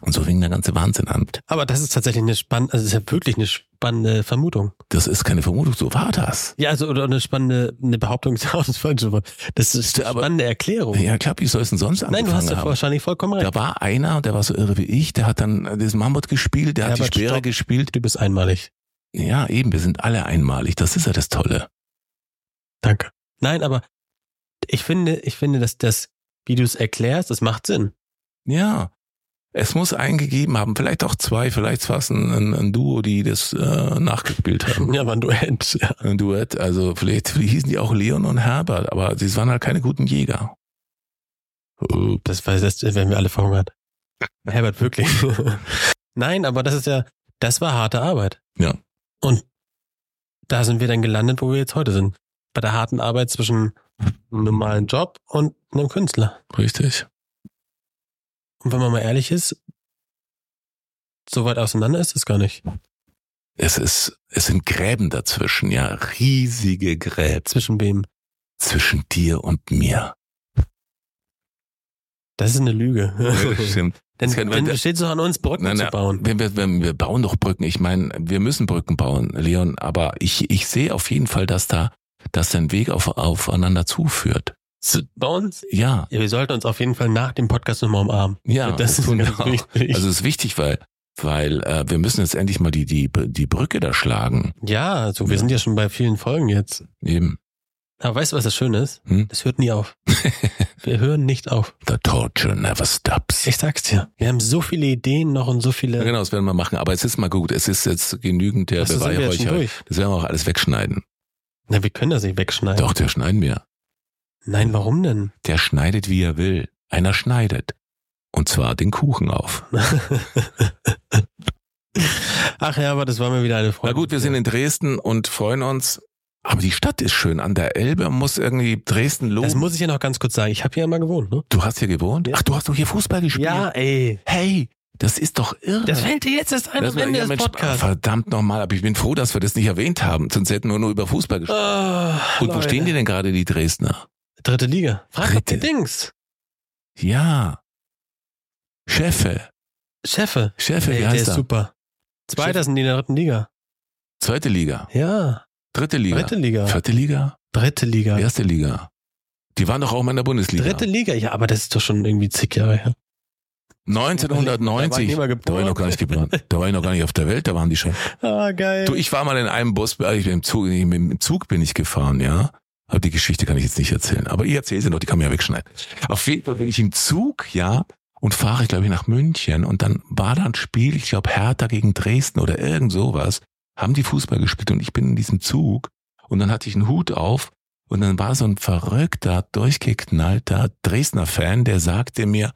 Und so fing der ganze Wahnsinn an. Aber das ist tatsächlich eine spannende, also ist ja wirklich eine spannende Vermutung. Das ist keine Vermutung, so war das. Ja, also oder eine spannende, eine Behauptung ist auch das falsche Wort. Das ist eine spannende Erklärung. Ja, klar, wie soll es denn sonst Nein, du hast ja wahrscheinlich vollkommen recht. Da war einer, der war so irre wie ich, der hat dann das Mammut gespielt, der ja, hat die Speere stopp, gespielt. Du bist einmalig. Ja, eben, wir sind alle einmalig. Das ist ja das Tolle. Danke. Nein, aber ich finde, ich finde, dass das, wie du es erklärst, das macht Sinn. Ja. Es muss einen gegeben haben, vielleicht auch zwei, vielleicht war es ein, ein, Duo, die das äh, nachgespielt haben. Ja, war ein Duett. Ja. Ein Duett, also vielleicht hießen die auch Leon und Herbert, aber sie waren halt keine guten Jäger. Oh, das weiß das werden wir alle verhungert. Herbert, wirklich. Nein, aber das ist ja, das war harte Arbeit. Ja. Und da sind wir dann gelandet, wo wir jetzt heute sind. Bei der harten Arbeit zwischen einem normalen Job und einem Künstler. Richtig. Und wenn man mal ehrlich ist, so weit auseinander ist es gar nicht. Es ist, es sind Gräben dazwischen, ja, riesige Gräben. Zwischen wem? Zwischen dir und mir. Das ist eine Lüge. Ja, stimmt. Denn, denn es steht so an uns, Brücken nein, nein, zu bauen. Wir, wir, wir bauen doch Brücken. Ich meine, wir müssen Brücken bauen, Leon. Aber ich, ich sehe auf jeden Fall, dass da, dass ein Weg auf, aufeinander zuführt. Bei uns? Ja. ja. Wir sollten uns auf jeden Fall nach dem Podcast nochmal umarmen. Ja, das ist genau. wichtig. Also es ist wichtig, weil weil äh, wir müssen jetzt endlich mal die die die Brücke da schlagen. Ja, also wir ja. sind ja schon bei vielen Folgen jetzt. Eben. Aber weißt du, was das Schöne ist? Hm? Das hört nie auf. wir hören nicht auf. The torture never stops. Ich sag's dir. Wir haben so viele Ideen noch und so viele. Ja, genau, das werden wir machen. Aber es ist mal gut. Es ist jetzt genügend der Beweihräucher. Das werden wir auch alles wegschneiden. Na, wir können das nicht wegschneiden. Doch, der schneiden wir. Nein, warum denn? Der schneidet, wie er will. Einer schneidet. Und zwar den Kuchen auf. Ach ja, aber das war mir wieder eine Freude. Na gut, wir sind in Dresden und freuen uns. Aber die Stadt ist schön. An der Elbe muss irgendwie Dresden loben. Das muss ich ja noch ganz kurz sagen. Ich habe hier mal gewohnt, ne? Du hast hier gewohnt? Ja. Ach, du hast doch hier Fußball gespielt? Ja, ey. Hey, das ist doch irre. Das fällt dir jetzt erst ein am Ende ja, des Podcasts. Verdammt nochmal, aber ich bin froh, dass wir das nicht erwähnt haben. Sonst hätten wir nur über Fußball gesprochen. Oh, Und Leute. wo stehen die denn gerade, die Dresdner? Dritte Liga. Frag Dritte. Dings. Ja. Chefe. Chefe. Chefe, Ey, wie heißt der ist er? super. Zweiter Chef. sind die in der dritten Liga. Zweite Liga. Ja. Dritte Liga. Dritte Liga. Vierte Liga. Dritte Liga. Erste Liga. Die waren doch auch mal in der Bundesliga. Dritte Liga, ja, aber das ist doch schon irgendwie zig Jahre her. 1990. Da war, da war ich noch gar nicht geboren. Da war ich noch gar nicht auf der Welt, da waren die schon. Ah, geil. Du, ich war mal in einem Bus, äh, ich bin im Zug, im Zug bin ich gefahren, ja. Aber die Geschichte kann ich jetzt nicht erzählen. Aber ich erzähle sie noch, die kann man ja wegschneiden. Auf jeden Fall bin ich im Zug, ja, und fahre, glaube ich, nach München. Und dann war da ein Spiel, ich glaube, Hertha gegen Dresden oder irgend sowas. Haben die Fußball gespielt und ich bin in diesem Zug. Und dann hatte ich einen Hut auf. Und dann war so ein verrückter, durchgeknallter Dresdner Fan, der sagte mir,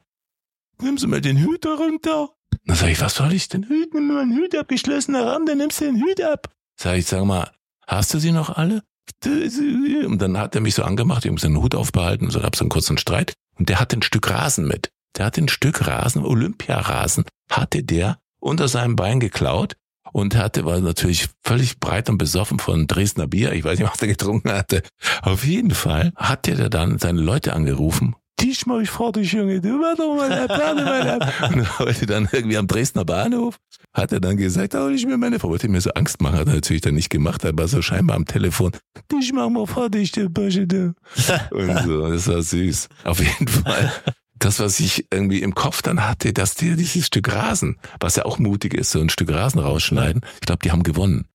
nimm Sie mal den Hut runter. Dann sag ich, was soll ich denn? Mal einen Hut ab, geschlossener Rahmen, dann nimmst du den Hut ab. Sag ich, sag mal, hast du sie noch alle? Und dann hat er mich so angemacht, ich muss seinen Hut aufbehalten, und so gab es einen kurzen Streit. Und der hatte ein Stück Rasen mit. Der hatte ein Stück Rasen, Olympiarasen, hatte der unter seinem Bein geklaut und hatte, war natürlich völlig breit und besoffen von Dresdner Bier. Ich weiß nicht, was er getrunken hatte. Auf jeden Fall hat der dann seine Leute angerufen dich mach ich fertig, Junge, du war doch mal der meine Und heute dann irgendwie am Dresdner Bahnhof hat er dann gesagt, oh, ich mir meine Frau, wollte mir so Angst machen, hat er natürlich dann nicht gemacht, aber so scheinbar am Telefon, dich mach mal fertig, der Bursche, du. Und so, das war süß. Auf jeden Fall. Das, was ich irgendwie im Kopf dann hatte, dass die dieses Stück Rasen, was ja auch mutig ist, so ein Stück Rasen rausschneiden, ich glaube, die haben gewonnen.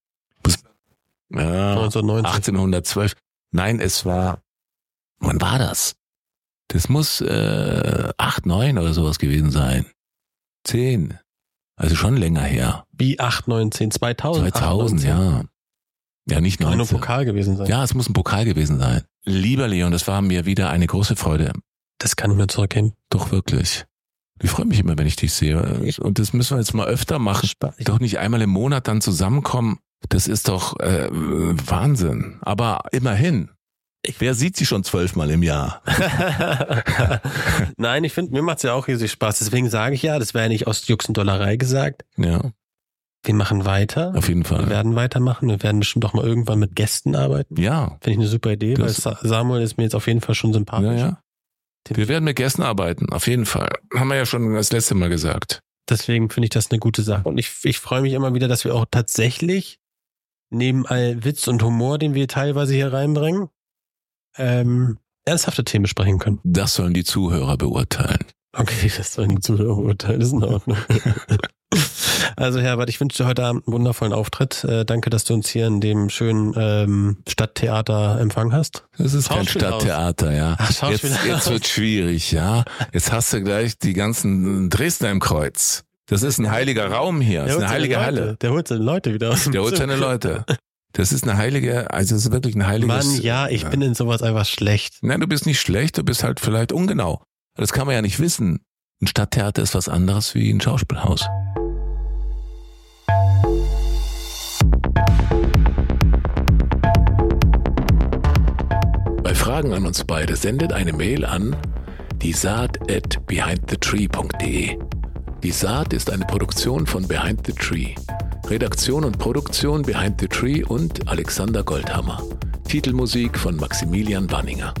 Ja, 1990. 1812. Nein, es war, wann war das? Das muss äh, 8, 9 oder sowas gewesen sein. 10. Also schon länger her. Wie 8, 9, 10, 2000? 2000, 8, 9, ja. Ja, nicht 19. Kann nur Pokal gewesen sein. Ja, es muss ein Pokal gewesen sein. Lieber Leon, das war mir wieder eine große Freude. Das kann ich mir zurückgeben. Doch wirklich. Ich freue mich immer, wenn ich dich sehe. Und das müssen wir jetzt mal öfter machen. Doch nicht einmal im Monat dann zusammenkommen. Das ist doch äh, Wahnsinn. Aber immerhin. Wer sieht sie schon zwölfmal im Jahr? Nein, ich finde, mir macht's ja auch riesig Spaß. Deswegen sage ich ja, das wäre ja nicht aus Jux und Dollerei gesagt. Ja. Wir machen weiter. Auf jeden Fall. Wir werden weitermachen. Wir werden bestimmt auch mal irgendwann mit Gästen arbeiten. Ja. Finde ich eine super Idee, Das- weil Sa- Samuel ist mir jetzt auf jeden Fall schon sympathisch. Ja, ja. Wir werden mit Gästen arbeiten, auf jeden Fall. Haben wir ja schon das letzte Mal gesagt. Deswegen finde ich das eine gute Sache. Und ich, ich freue mich immer wieder, dass wir auch tatsächlich neben all Witz und Humor, den wir teilweise hier reinbringen, ähm, ernsthafte Themen besprechen können. Das sollen die Zuhörer beurteilen. Okay, das soll ein Zuhörerurteil, das ist in Ordnung. Also Herbert, ich wünsche dir heute Abend einen wundervollen Auftritt. Äh, danke, dass du uns hier in dem schönen ähm, Stadttheater empfangen hast. Das ist kein. Stadttheater, ja. Ach, Jetzt, jetzt wird schwierig, ja. Jetzt hast du gleich die ganzen Dresdner im Kreuz. Das ist ein heiliger Raum hier. Das ist eine heilige Halle. Der holt seine Leute wieder aus Der holt seine Leute. Das ist eine heilige, also es ist wirklich ein heiliges. Mann, ja, ich bin in sowas einfach schlecht. Nein, du bist nicht schlecht, du bist halt vielleicht ungenau. Das kann man ja nicht wissen. Ein Stadttheater ist was anderes wie ein Schauspielhaus. Bei Fragen an uns beide sendet eine Mail an diesaat@behindthetree.de. Die Saat ist eine Produktion von Behind the Tree. Redaktion und Produktion Behind the Tree und Alexander Goldhammer. Titelmusik von Maximilian Wanninger.